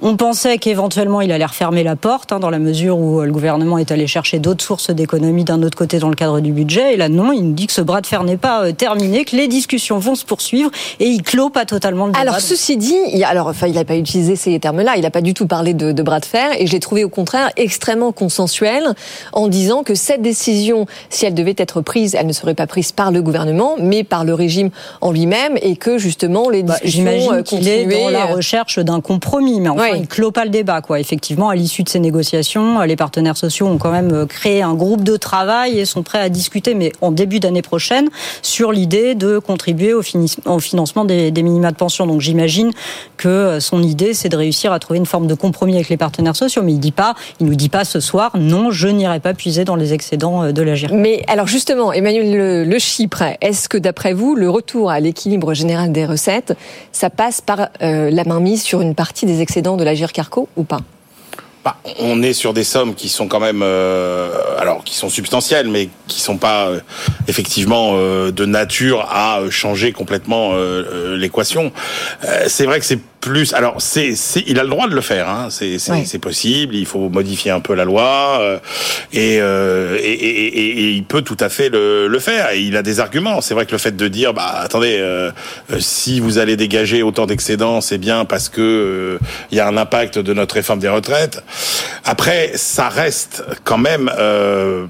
On pensait qu'éventuellement il allait refermer la porte, hein, dans la mesure où euh, le gouvernement est allé chercher d'autres sources d'économie d'un autre côté dans le cadre du budget. Et là, non, il nous dit que ce bras de fer n'est pas euh, terminé, que les discussions vont se poursuivre et il clôt pas totalement le débat. Alors, ceci dit, il, alors, enfin, il n'a pas utilisé ces termes-là, il n'a pas du tout parlé de, de bras de fer, et je l'ai trouvé au contraire extrêmement consensuel en disant que cette décision, si elle devait être prise, elle ne serait pas prise par le gouvernement, mais par le régime en lui-même, et que justement les discussions Bah, J'imagine euh, qu'il est dans la recherche d'un compromis, mais enfin, il clôt pas le débat. Quoi. Effectivement, à l'issue de ces négociations, les partenaires sociaux ont quand même euh, créé un groupe de travail et sont prêts à discuter, mais en début d'année prochaine, sur l'idée de contribuer au, financement des, des minima de pension. Donc j'imagine que euh, son idée, c'est de réussir à trouver une forme de compromis avec les partenaires sociaux, mais il dit pas, il nous dit pas ce soir, non, je n'irai pas puiser dans les excédents euh, de l'agir. Mais alors justement, Emmanuel Le, Le Chypre, est-ce que d'après vous, le retour à l'équilibre général des recettes, ça passe par euh, la mainmise sur une partie des excédents de l'Agir Carco ou pas? Bah, on est sur des sommes qui sont quand même, euh, alors qui sont substantielles, mais qui sont pas euh, effectivement euh, de nature à changer complètement l'équation. C'est vrai que c'est plus. Alors, c'est, c'est, il a le droit de le faire. Hein, c'est, possible. Il faut modifier un peu la loi euh, et, euh, et, et, et- et il peut tout à fait le, le faire. Et il a des arguments. C'est vrai que le fait de dire, bah attendez, euh, euh, si vous allez dégager autant d'excédents, c'est bien parce que euh, il y a un impact de notre réforme des retraites. Après, ça reste quand même. Euh,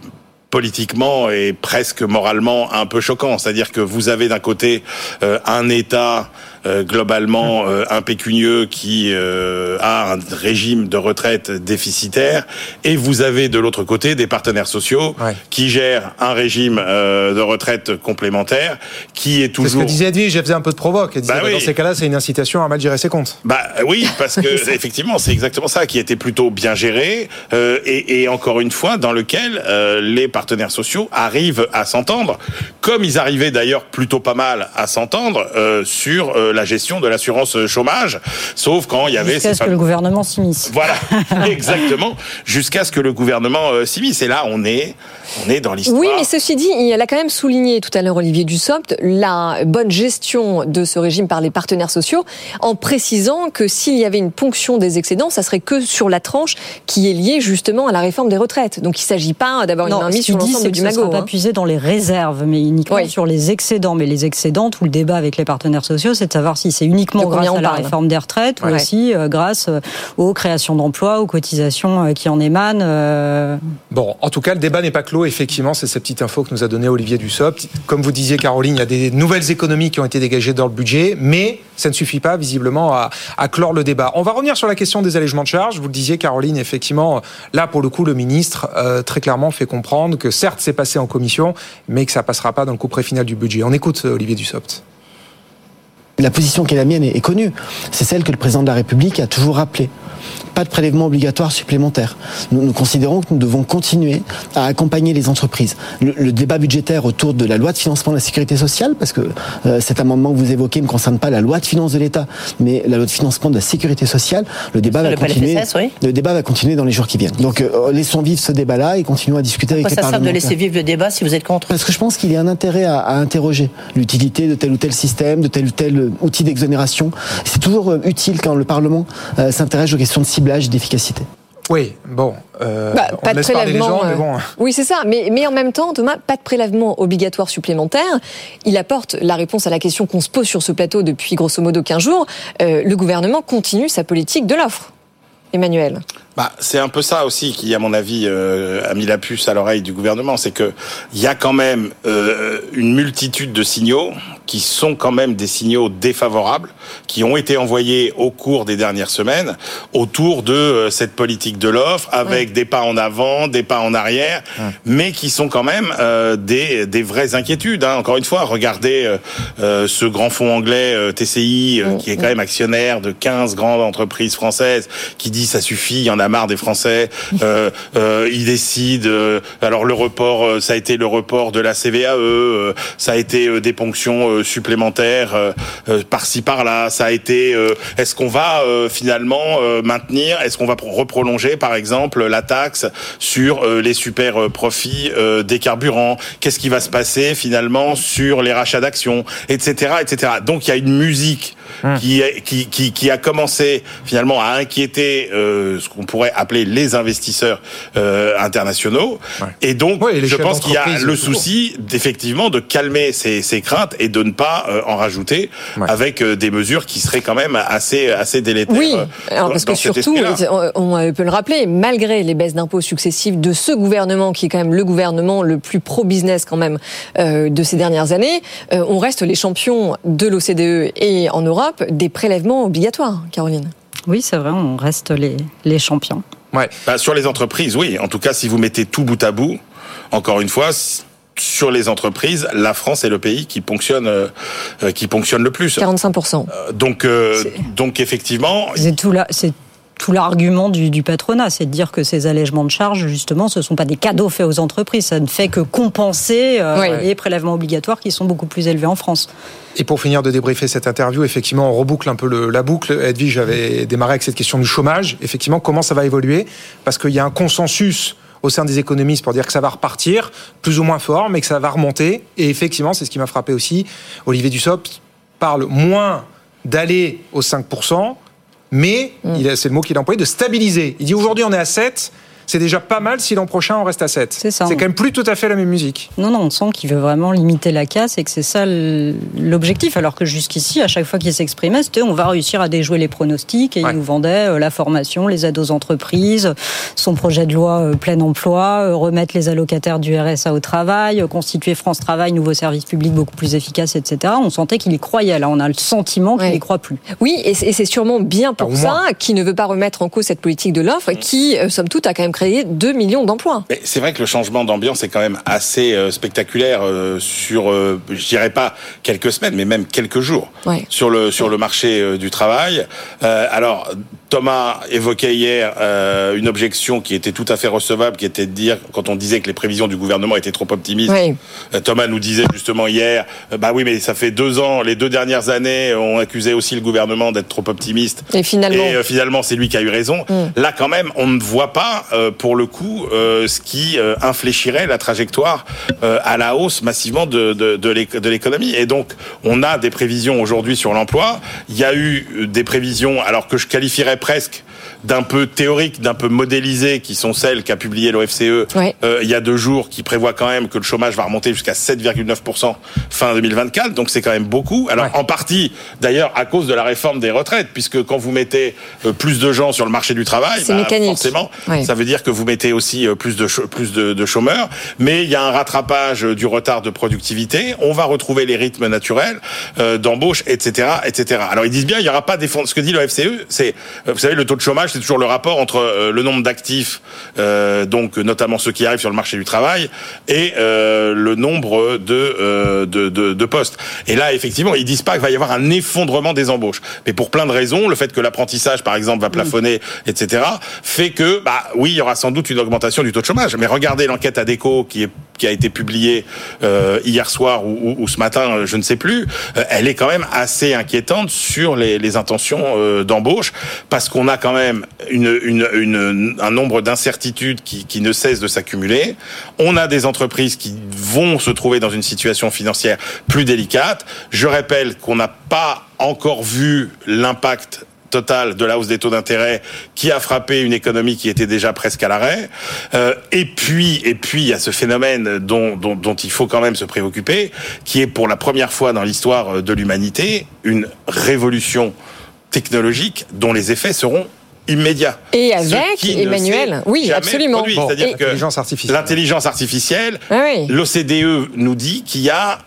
politiquement et presque moralement un peu choquant. C'est-à-dire que vous avez d'un côté euh, un État globalement euh, impécunieux qui euh, a un régime de retraite déficitaire et vous avez de l'autre côté des partenaires sociaux qui gèrent un régime euh, de retraite complémentaire qui est C'est ce toujours que disait Edwige, j'ai fait un peu de provoque. Elle disait, Bah bah, oui. Dans ces cas-là, c'est une incitation à mal gérer ses comptes. Bah oui, parce que (laughs) effectivement, c'est exactement ça qui était plutôt bien géré euh, et, et encore une fois dans lequel euh, les partenaires sociaux arrivent à s'entendre, comme ils arrivaient d'ailleurs plutôt pas mal à s'entendre euh, sur euh, la gestion de l'assurance chômage, sauf quand il y avait Jusqu'à ce que le gouvernement s'immisce. voilà, (laughs) exactement, jusqu'à ce que le gouvernement euh, s'immisce. Et là, on est, on est dans l'histoire. Oui, mais ceci dit, il a quand même souligné tout à l'heure Olivier Dussopt la bonne gestion de ce régime par les partenaires sociaux, en précisant que s'il y avait une ponction des excédents, ça serait que sur la tranche qui est liée justement à la réforme des retraites. Donc il ne s'agit pas d'avoir une mainmise sur l'ensemble du que ça magot. sera pas hein. puisé dans les réserves, mais uniquement sur les excédents. Mais les excédents, tout le débat avec les partenaires sociaux, c'est de savoir si c'est uniquement grâce à la réforme des retraites Ouais. ou aussi euh, grâce euh, aux créations d'emplois, aux cotisations euh, qui en émanent. euh, Bon, en tout cas, le débat n'est pas clos. Effectivement, c'est cette petite info que nous a donné Olivier Dussopt. Comme vous disiez, Caroline, il y a des nouvelles économies qui ont été dégagées dans le budget, mais ça ne suffit pas, visiblement, à, à clore le débat. On va revenir sur la question des allègements de charges. Vous le disiez, Caroline, effectivement, là, pour le coup, le ministre, euh, très clairement, fait comprendre que certes, c'est passé en commission, mais que ça passera pas dans le coup final du budget. On écoute Olivier Dussopt. La position qui est la mienne est, connue. C'est celle que le président de la République a toujours rappelée. Pas de prélèvement obligatoire supplémentaire. Nous, nous considérons que nous devons continuer à accompagner les entreprises. Le, le débat budgétaire autour de la loi de financement de la sécurité sociale, parce que euh, cet amendement que vous évoquez ne concerne pas la loi de finances de l'État, mais la loi de financement de la sécurité sociale, le débat va Le continuer. PLFSS, oui. Le débat va continuer dans les jours qui viennent. Donc euh, laissons vivre ce débat-là et continuons à discuter avec Pourquoi les ça sert de parlementaires. laisser vivre le débat si vous êtes contre Parce que je pense qu'il y a un intérêt à, à interroger l'utilité de tel ou tel système, de tel ou tel outil d'exonération. C'est toujours euh, utile quand le Parlement euh, s'intéresse aux questions de ciblage et d'efficacité. Oui, bon, euh, Bah, on pas de prélèvement. gens, mais euh. Oui, c'est ça. Mais, mais en même temps, Thomas, pas de prélèvement obligatoire supplémentaire. Il apporte la réponse à la question qu'on se pose sur ce plateau depuis grosso modo 15 jours. Euh, le gouvernement continue sa politique de l'offre. Emmanuel. Bah, c'est un peu ça aussi qui, à mon avis, euh, a mis la puce à l'oreille du gouvernement. C'est que il y a quand même euh, une multitude de signaux qui sont quand même des signaux défavorables, qui ont été envoyés au cours des dernières semaines autour de euh, cette politique de l'offre, avec des pas en avant, des pas en arrière, mais qui sont quand même euh, des, des vraies inquiétudes. Hein. Encore une fois, regardez euh, euh, ce grand fonds anglais euh, TCI, qui est quand même actionnaire de 15 grandes entreprises françaises, qui dit ça suffit, il y en a marre des Français. Euh, euh, il décide. euh, alors le report, euh, ça a été le report de la CVAE, euh, ça a été des ponctions supplémentaires par-ci par-là. Ça a été. Est-ce qu'on va finalement maintenir Est-ce qu'on va pro- reprolonger, par exemple, la taxe sur les super profits des carburants? Qu'est-ce qui va se passer finalement sur les rachats d'actions, etc., etc. Donc il y a une musique qui, est, qui, qui, qui a commencé finalement à inquiéter euh, ce qu'on pourrait appeler les investisseurs euh, internationaux. Et donc, et je pense qu'il y a le souci d'effectivement de calmer ces, ces craintes et de ne pas euh, en rajouter avec euh, des mesures qui seraient quand même assez, assez délétères. Oui, euh, alors parce que surtout, on, on peut le rappeler, malgré les baisses d'impôts successives de ce gouvernement, qui est quand même le gouvernement le plus pro-business quand même euh, de ces dernières années, euh, on reste les champions de l'OCDE et en Europe des prélèvements obligatoires, Caroline. Oui, c'est vrai, on reste les, les champions. Bah, sur les entreprises, oui. En tout cas, si vous mettez tout bout à bout, encore une fois, sur les entreprises, la France est le pays qui ponctionne, euh, euh, qui ponctionne le plus. 45%. Euh, Donc, euh, donc effectivement, C'est tout là, c'est tout l'argument du, du patronat, c'est de dire que ces allègements de charges, justement, ce ne sont pas des cadeaux faits aux entreprises, ça ne fait que compenser euh, Oui. les prélèvements obligatoires qui sont beaucoup plus élevés en France. Et pour finir de débriefer cette interview, effectivement, on reboucle un peu le- la boucle. Edwige, j'avais démarré avec cette question du chômage. Effectivement, comment ça va évoluer? Parce qu'il y a un consensus au sein des économistes pour dire que ça va repartir, plus ou moins fort, mais que ça va remonter. Et effectivement, c'est ce qui m'a frappé aussi. Olivier Dussopt parle moins d'aller aux 5%, mais c'est le mot qu'il a employé, de stabiliser. Il dit aujourd'hui on est à 7, c'est déjà pas mal si l'an prochain on reste à 7. C'est ça. C'est quand même plus tout à fait la même musique. Non, non, on sent qu'il veut vraiment limiter la casse et que c'est ça l'objectif. Alors que jusqu'ici, à chaque fois qu'il s'exprimait, c'était on va réussir à déjouer les pronostics et il nous vendait euh, la formation, les aides aux entreprises, son projet de loi euh, plein emploi, euh, remettre les allocataires du RSA au travail, constituer France Travail, nouveau service public beaucoup plus efficace, etc. On sentait qu'il y croyait. Là, on a le sentiment qu'il n'y croit plus. Oui, et c'est sûrement bien pour ça moins. qui ne veut pas remettre en cause cette politique de l'offre, qui, euh, somme toute, a quand même créé 2 millions d'emplois. Mais c'est vrai que le changement d'ambiance est quand même assez euh, spectaculaire euh, sur, euh, je dirais pas quelques semaines, mais même quelques jours Ouais. sur le sur le marché euh, du travail. Alors Thomas évoquait hier euh, une objection qui était tout à fait recevable, qui était de dire quand on disait que les prévisions du gouvernement étaient trop optimistes. Oui. Euh, Thomas nous disait justement hier, euh, bah oui, mais ça fait deux ans, les deux dernières années, on accusait aussi le gouvernement d'être trop optimiste. Et finalement. Et euh, finalement, c'est lui qui a eu raison. Mm. Là, quand même, on ne voit pas, pour le coup, ce qui infléchirait la trajectoire à la hausse massivement de, de, de l'éc- de l'économie. Et donc, on a des prévisions aujourd'hui sur l'emploi. Il y a eu des prévisions, alors que je qualifierais presque d'un peu théoriques, d'un peu modélisées, qui sont celles qu'a publié l'OFCE euh, il y a deux jours, qui prévoit quand même que le chômage va remonter jusqu'à 7,9% fin 2024. Donc c'est quand même beaucoup. Alors en partie, d'ailleurs, à cause de la réforme des retraites, puisque quand vous mettez euh, plus de gens sur le marché du travail, bah, forcément, Ouais. ça veut dire que vous mettez aussi euh, plus de plus de, de chômeurs. Mais il y a un rattrapage du retard de productivité. On va retrouver les rythmes naturels euh, d'embauche, etc., etc. Alors ils disent bien, il y aura pas d'effondrement. Ce que dit l'OFCE, c'est, vous savez, le taux de chômage, c'est toujours le rapport entre euh, le nombre d'actifs, euh, donc notamment ceux qui arrivent sur le marché du travail, et euh, le nombre de, euh, de, de, de postes. Et là, effectivement, ils disent pas qu'il va y avoir un effondrement des embauches, mais pour plein de raisons, le fait que l'apprentissage, par exemple, va plafonner, etc., fait que, bah oui, il y aura sans doute une augmentation du taux de chômage. Mais regardez l'enquête ADECO qui est qui a été publiée euh, hier soir ou, ou- ou ce matin, euh, je ne sais plus, euh, elle est quand même assez inquiétante sur les, les intentions euh, d'embauche, parce qu'on a quand même un nombre d'incertitudes qui, ne cesse de s'accumuler. On a des entreprises qui vont se trouver dans une situation financière plus délicate. Je rappelle qu'on n'a pas encore vu l'impact total de la hausse des taux d'intérêt qui a frappé une économie qui était déjà presque à l'arrêt. Euh, et puis, et puis, il y a ce phénomène dont, dont il faut quand même se préoccuper, qui est pour la première fois dans l'histoire de l'humanité une révolution technologique dont les effets seront immédiat. Et avec Emmanuel, oui, absolument. produit. Bon, C'est-à-dire et- que L'intelligence artificielle. l'intelligence artificielle, Ah oui. l'OCDE nous dit qu'il y a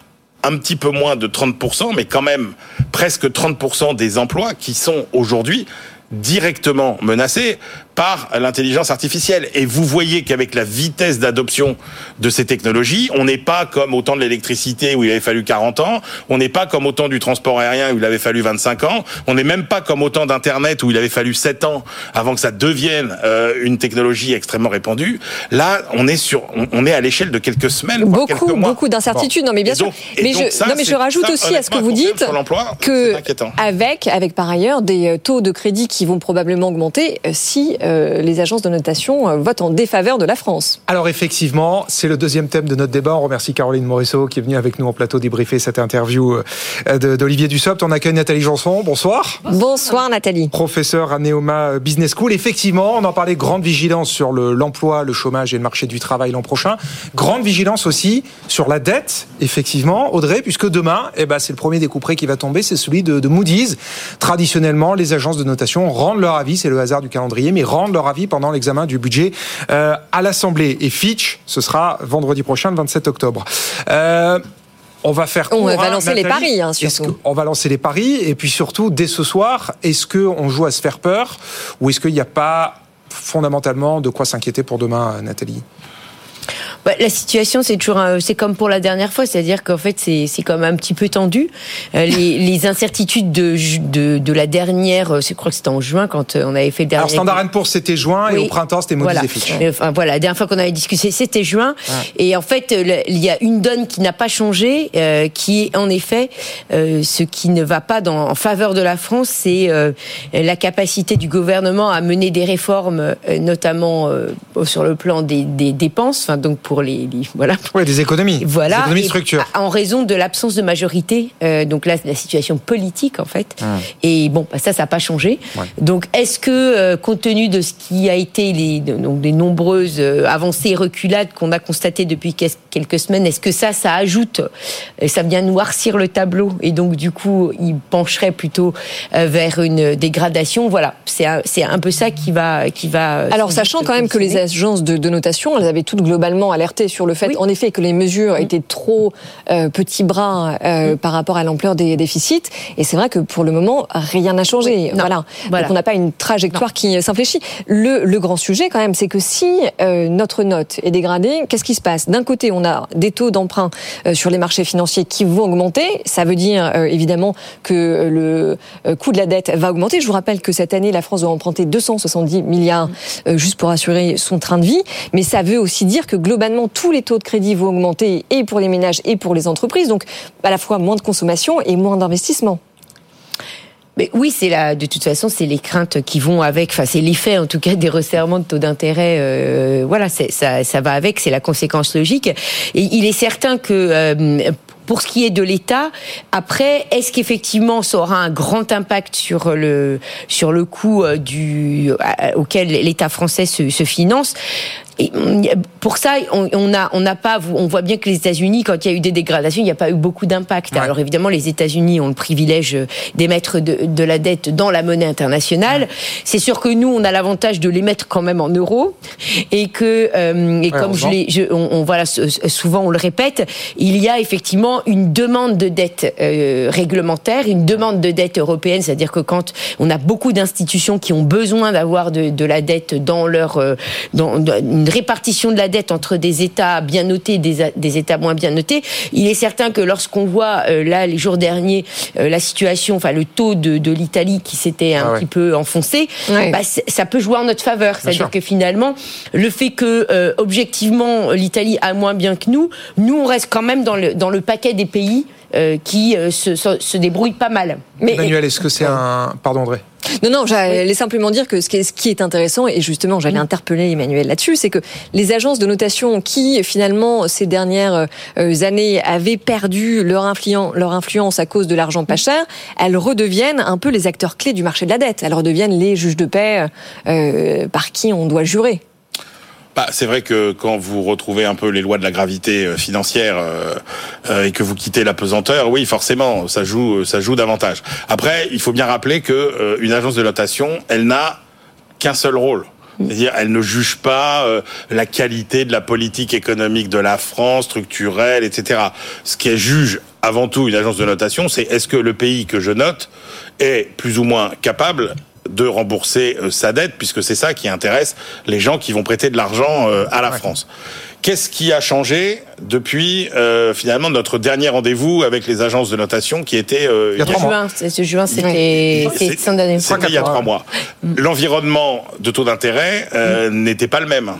un petit peu moins de 30%, mais quand même presque 30% des emplois qui sont aujourd'hui directement menacés par l'intelligence artificielle. Et vous voyez qu'avec la vitesse d'adoption de ces technologies, on n'est pas comme au temps de l'électricité où il avait fallu 40 ans, on n'est pas comme au temps du transport aérien où il avait fallu 25 ans, on n'est même pas comme au temps d'Internet où il avait fallu 7 ans avant que ça devienne euh, une technologie extrêmement répandue. Là, on est sur, on, on est à l'échelle de quelques semaines, voire quelques Beaucoup, mois. beaucoup d'incertitudes. Non, mais bien sûr. mais je, ça, non, mais je rajoute ça, aussi à ce que vous dites que avec, avec par ailleurs des euh, taux de crédit qui vont probablement augmenter euh, si euh, les agences de notation euh, votent en défaveur de la France. Alors effectivement, c'est le deuxième thème de notre débat. On remercie Caroline Morisseau qui est venue avec nous en plateau débriefer cette interview euh, d'Olivier Dussopt. On accueille Nathalie Janson. Bonsoir. Bonsoir Nathalie. Professeur à Neoma Business School. Effectivement, on en parlait, grande vigilance sur le- l'emploi, le, chômage et le marché du travail l'an prochain. Grande vigilance aussi sur la dette, effectivement, Audrey, puisque demain, eh ben, c'est le premier découperé qui va tomber, c'est celui de, de Moody's. Traditionnellement, les agences de notation rendent leur avis, c'est le hasard du calendrier, mais rendent leur avis pendant l'examen du budget euh, à l'Assemblée. Et Fitch, ce sera vendredi prochain, le 27 octobre. Euh, on va faire On court, va hein, lancer les paris, hein, surtout. on va lancer les paris et puis surtout dès ce soir, est-ce que on joue à se faire peur ou est-ce qu'il n'y a pas fondamentalement de quoi s'inquiéter pour demain, Nathalie? Bah, la situation, c'est toujours, c'est comme pour la dernière fois, c'est-à-dire qu'en fait, c'est, c'est quand même un petit peu tendu. Euh, les, (laughs) les incertitudes de, de, de la dernière, euh, je crois que c'était en juin quand euh, on avait fait le dernier. Alors Standard Poor's c'était juin et au printemps c'était Moody's Voilà. et Enfin, voilà, la dernière fois qu'on avait discuté, c'était juin. Et en fait, il y a une donne qui n'a pas changé, euh, qui est en effet euh, ce qui ne va pas dans, en faveur de la France, c'est euh, la capacité du gouvernement à mener des réformes, notamment euh, sur le plan des, des dépenses, enfin donc pour les, les- voilà. (laughs) Ouais, des économies. Voilà. Des économies de Et structure. En raison de l'absence de majorité, euh, donc là, la situation politique en fait. Ah. Et bon, bah, ça, ça n'a pas changé. Ouais. Donc, est-ce que, euh, compte tenu de ce qui a été les, donc, des nombreuses euh, avancées et reculades qu'on a constatées depuis quel- quelques semaines, est-ce que ça, ça ajoute, ça vient noircir le tableau et donc du coup, il pencherait plutôt euh, vers une dégradation? Voilà, c'est un, c'est un peu ça qui va, qui va. Alors, sachant quand même que les agences de, de notation, elles avaient toutes globalement alerté sur le fait, en effet, que les mesures étaient trop euh, petits bras euh, par rapport à l'ampleur des déficits. Et c'est vrai que pour le moment, rien n'a changé. voilà. Voilà. Donc, on n'a pas une trajectoire qui s'infléchit. Le, le grand sujet, quand même, c'est que si euh, notre note est dégradée, qu'est-ce qui se passe? D'un côté, on a des taux d'emprunt euh, sur les marchés financiers qui vont augmenter. Ça veut dire, euh, évidemment, que le euh, coût de la dette va augmenter. Je vous rappelle que cette année, la France doit emprunter 270 milliards euh, juste pour assurer son train de vie. Mais ça veut aussi dire que globalement, tous les taux de crédit vont augmenter et pour les ménages et pour les entreprises. Donc, à la fois moins de consommation et moins d'investissement. Mais oui, de toute façon, c'est les craintes qui vont avec, enfin, c'est l'effet, en tout cas, des resserrements de taux d'intérêt, euh, voilà, ça, va avec, c'est la conséquence logique. Il est certain que, euh, pour ce qui est de l'État, après, est-ce qu'effectivement ça aura un grand impact sur le sur le coût euh, auquel l'État français se finance? Et pour ça, on on a, on n'a pas, on voit bien que les États-Unis, quand il y a eu des dégradations, il n'y a pas eu beaucoup d'impact. Alors évidemment, les États-Unis ont le privilège d'émettre de, de la dette dans la monnaie internationale. C'est sûr que nous, on a l'avantage de l'émettre quand même en euros et que, euh, et Ouais, comme je heureusement. l'ai, je- on, on- voilà, souvent on le répète, il y a effectivement une demande de dette euh, réglementaire, une demande de dette européenne, c'est-à-dire que quand on a beaucoup d'institutions qui ont besoin d'avoir de, de la dette dans leur, euh, dans, dans une répartition de la dette entre des États bien notés et des, États moins bien notés, il est certain que lorsqu'on voit euh, là les jours derniers euh, la situation, enfin le taux de, de l'Italie qui s'était un Ah ouais. petit peu enfoncé, Ouais. bah, ça peut jouer en notre faveur. C'est-à-dire que finalement, le fait que euh, objectivement l'Italie a moins bien que nous, nous on reste quand même dans le dans le paquet des pays qui euh, se, se, se débrouillent pas mal. Mais Emmanuel, est-ce que c'est un pardon André? Non, non, j'allais simplement dire que ce qui est, ce qui est intéressant, et justement j'allais interpeller Emmanuel là-dessus, c'est que les agences de notation qui, finalement, ces dernières euh, années, avaient perdu leur, influence, leur influence à cause de l'argent pas cher, elles redeviennent un peu les acteurs clés du marché de la dette. Elles redeviennent les juges de paix euh, par qui on doit jurer. Bah, c'est vrai que quand vous retrouvez un peu les lois de la gravité euh, financière euh, euh, et que vous quittez la pesanteur, oui, forcément, ça joue, ça joue davantage. Après, il faut bien rappeler que euh, une agence de notation, elle n'a qu'un seul rôle. C'est-à-dire, elle ne juge pas euh, la qualité de la politique économique de la France, structurelle, etc. Ce qu'elle juge avant tout une agence de notation, c'est est-ce que le pays que je note est plus ou moins capable de rembourser euh, sa dette, puisque c'est ça qui intéresse les gens qui vont prêter de l'argent euh, à la France. Qu'est-ce qui a changé depuis euh, finalement notre dernier rendez-vous avec les agences de notation qui était euh, Il y a trois mois. Juin, ce juin, c'était C'est- fin d'année. C'était il y a trois mois. L'environnement de taux d'intérêt euh, n'était pas le même.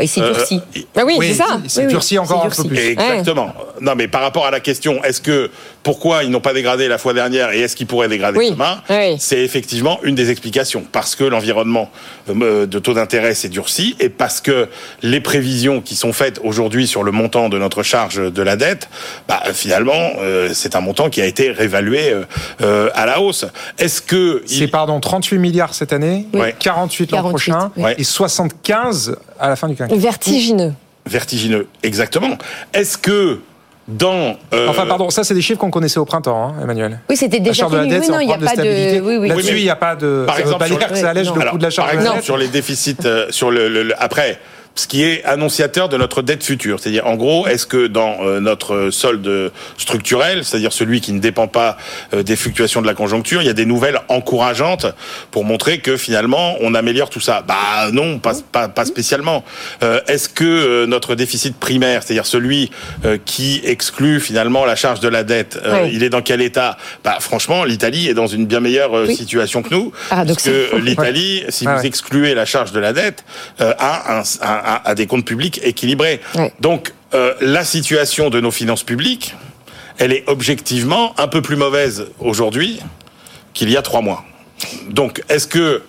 Bah, il s'est Euh, durci. il- Ah oui, c'est ça. c'est Oui, oui. durci encore un peu plus. Exactement. Non, mais par rapport à la question, est-ce que pourquoi ils n'ont pas dégradé la fois dernière et est-ce qu'ils pourraient dégrader Oui. demain Oui. C'est effectivement une des explications parce que l'environnement euh, de taux d'intérêt s'est durci et parce que les prévisions qui sont faites aujourd'hui sur le montant de notre charge de la dette, bah, finalement, euh, c'est un montant qui a été réévalué euh, euh, à la hausse. Est-ce que C'est pardon 38 milliards cette année, Oui. 48 l'an 48, prochain oui. et 75 à la fin du quinquennat. Vertigineux. vertigineux Exactement. Est-ce que dans euh, Enfin, pardon, ça c'est des chiffres qu'on connaissait au printemps, hein, Emmanuel. Oui, c'était La déjà charge de la connu. dette, Oui, non, il n'y a de pas de. stabilité. Oui, oui. Là-dessus, Oui, mais- il n'y a pas de. Par ça veut exemple, pas sur dire les- que ça allège le Alors, coût de la charge par de la exemple, dette. sur les déficits, euh, sur le, le- le- après, ce qui est annonciateur de notre dette future, c'est-à-dire en gros, est-ce que dans euh, notre solde structurel, c'est-à-dire celui qui ne dépend pas euh, des fluctuations de la conjoncture, il y a des nouvelles encourageantes pour montrer que finalement on améliore tout ça? Bah non, pas pas, pas spécialement. Euh, est-ce que euh, notre déficit primaire, c'est-à-dire celui qui exclut finalement la charge de la dette, euh, Oui. il est dans quel état? Bah franchement, l'Italie est dans une bien meilleure Oui. situation que nous, parce Paradoxal. que l'Italie, si Ah vous excluez la charge de la dette, euh, a, un, un- a des comptes publics équilibrés. Donc, euh, la situation de nos finances publiques, elle est objectivement un peu plus mauvaise aujourd'hui qu'il y a trois mois. Donc, est-ce que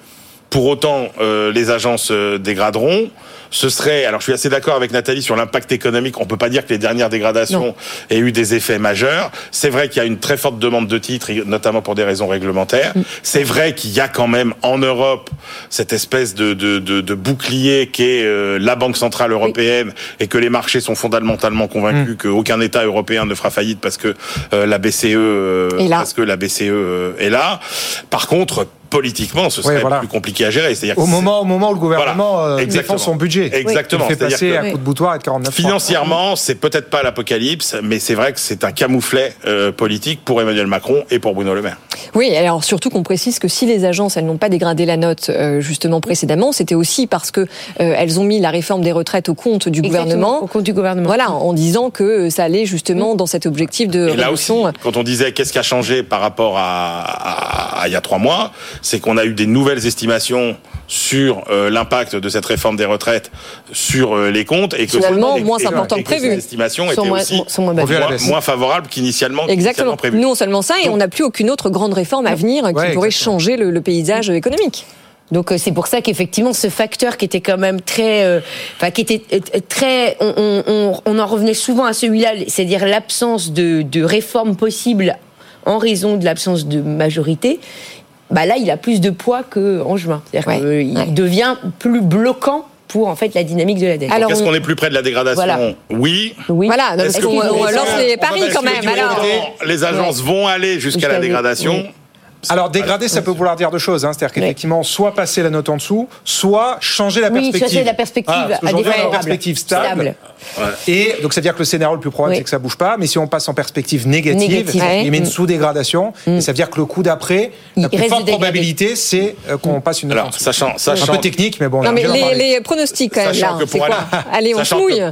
pour autant euh, les agences euh, dégraderont? Ce serait, alors je suis assez d'accord avec Nathalie sur l'impact économique. On peut pas dire que les dernières dégradations aient eu des effets majeurs. C'est vrai qu'il y a une très forte demande de titres, notamment pour des raisons réglementaires. C'est vrai qu'il y a quand même en Europe cette espèce de, de, de, de bouclier qu'est euh, la Banque centrale européenne et que les marchés sont fondamentalement convaincus qu'aucun État européen ne fera faillite parce que euh, la BCE euh, Est là. parce que la BCE est là. Par contre, politiquement, ce serait voilà. plus compliqué à gérer. C'est-à-dire Au moment, au moment où le gouvernement Voilà. euh, défend son budget. Exactement. Il fait C'est-à-dire passer que- à coup de boutoir et de 49 francs. Financièrement, c'est peut-être pas l'apocalypse, mais c'est vrai que c'est un camouflet euh, politique pour Emmanuel Macron et pour Bruno Le Maire. Oui, alors surtout qu'on précise que si les agences elles n'ont pas dégradé la note euh, justement précédemment, c'était aussi parce que euh, elles ont mis la réforme des retraites au compte du Exactement, gouvernement. Au compte du gouvernement. Voilà, en disant que ça allait justement dans cet objectif de Et là aussi, réduction. quand on disait qu'est-ce qui a changé par rapport à, à- à il y a trois mois, c'est qu'on a eu des nouvelles estimations sur euh, l'impact de cette réforme des retraites sur euh, les comptes et que Finalement, moins et- important et que prévu. ces estimations Sont étaient moins- aussi sont moins favorables qu'initialement Exactement. prévu. Nous, seulement ça, et on n'a plus aucune autre grande réforme à venir qui Ouais, pourrait exactement. changer le, le paysage économique. Donc euh, c'est pour ça qu'effectivement ce facteur qui était quand même très, euh, enfin qui était très, on, on, on- on en revenait souvent à celui-là, c'est-à-dire l'absence de, de réforme possible en raison de l'absence de majorité. Bah là, il a plus de poids qu'en juin. C'est-à-dire Ouais, qu'il ouais. devient plus bloquant pour en fait la dynamique de la dette. Alors, Est-ce on- qu'on est plus près de la dégradation Voilà. Oui. oui. Voilà, donc, Est-ce est-ce que qu'on- vous on pensez- lance les on paris quand même. Alors, Les agences vont aller jusqu'à la la- dégradation. oui. Alors dégrader, ça peut vouloir dire deux choses. Hein. C'est-à-dire qu'effectivement, soit passer la note en dessous, soit changer la Oui, perspective. changer la perspective Ah, à une défavorable. perspective stable. Stable. Et donc, c'est-à-dire que le scénario le plus probable, Oui. c'est que ça bouge pas. Mais si on passe en perspective négative, Négative, il met une Mm. sous-dégradation. Et ça veut dire que le coup d'après, la plus forte dégradé. probabilité, c'est euh, qu'on passe une note en Alors, dessous. sachant, Un sachant, peu technique, mais bon. non, on mais les, les pronostics quand même Sachant là, que c'est pour quoi aller- Allez, on sachant mouille.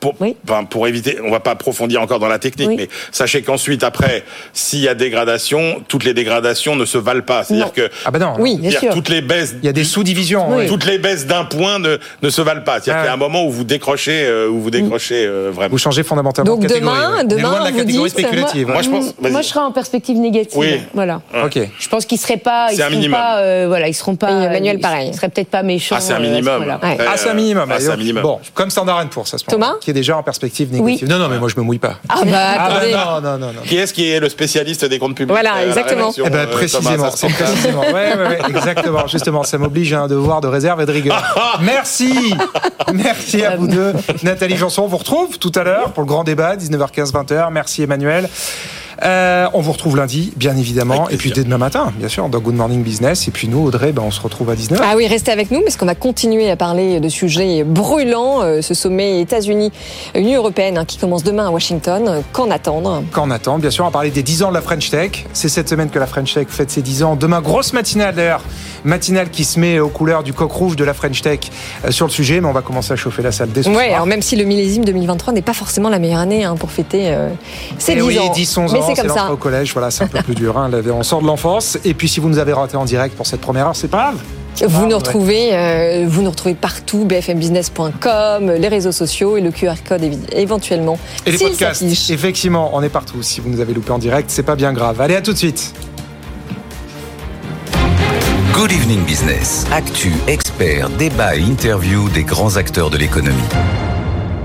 Pour, pour- Oui. enfin, pour éviter, on va pas approfondir encore dans la technique, Oui. mais sachez qu'ensuite, après, s'il y a dégradation, toutes les dégradations ne se valent pas. C'est-à-dire que Ah ben non. Oui, bien sûr. toutes les baisses, Il y a des sous-divisions. Oui. toutes les baisses d'un point ne, ne se valent pas. C'est-à-dire Ah. qu'il y a un moment où vous décrochez, euh, où vous décrochez euh, vraiment. Vous changez fondamentalement Donc de catégorie. demain- ouais. On est demain, loin de la vous catégorie dites- spéculative. Moi, je pense. Moi, je serais en perspective négative. Oui. Voilà. Ok. Je pense qu'ils seraient pas, ils C'est un seront minimum. pas, euh, voilà, ils seront pas. Ils- pareil. Ils seraient peut-être pas méchants. Ah, c'est un euh, minimum. Ah, c'est un minimum. Ah, c'est un minimum. Bon, comme Standard Poor's, ça se Thomas Qui est déjà en perspective négative. Non, non, mais moi, je me mouille pas. Ah bah Ah, bah, attendez. non, non, non, non. Qui est-ce qui est le spécialiste des comptes publics Voilà, euh, exactement. rédaction, Eh ben, euh, précisément, précisément. Ouais, ouais, ouais, exactement. Justement, ça m'oblige à un devoir de réserve et de rigueur. (laughs) Merci, merci à vous deux, (laughs) Nathalie Janson. On vous retrouve tout à l'heure pour le grand débat, 19h15, 20h. Merci Emmanuel. Euh, on vous retrouve lundi, bien évidemment. Et puis dès demain matin, bien sûr, dans Good Morning Business. Et puis nous, Audrey, ben, on se retrouve à 19h. Ah oui, restez avec nous parce qu'on va continuer à parler de sujets brûlants. Euh, ce sommet États-Unis, Union européenne hein, qui commence demain à Washington. Qu'en attendre? Qu'en attendre Bien sûr, on va parler des 10 ans de la French Tech. C'est cette semaine que la French Tech fête ses 10 ans. Demain, grosse matinale d'ailleurs. Matinale qui se met aux couleurs du coq rouge de la French Tech euh, sur le sujet. Mais on va commencer à chauffer la salle dès ce Ouais, soir. alors même si le millésime 2023 n'est pas forcément la meilleure année hein, pour fêter euh, ses Eh 10 oui, ans. 10, 11 Mais c'est comme ça. l'entrée au collège. Voilà, c'est un peu plus dur. Hein. On sort de l'enfance. Et puis si vous nous avez raté en direct pour cette première heure, c'est pas grave. Vous Ah, nous ouais. retrouvez, euh, vous nous retrouvez partout, bfmbusiness.com, les réseaux sociaux et le QR code éventuellement. Et les podcasts, effectivement, on est partout. Si vous nous avez loupé en direct, c'est pas bien grave. Allez, à tout de suite. Good Evening Business. Actu, experts, débat et interview des grands acteurs de l'économie.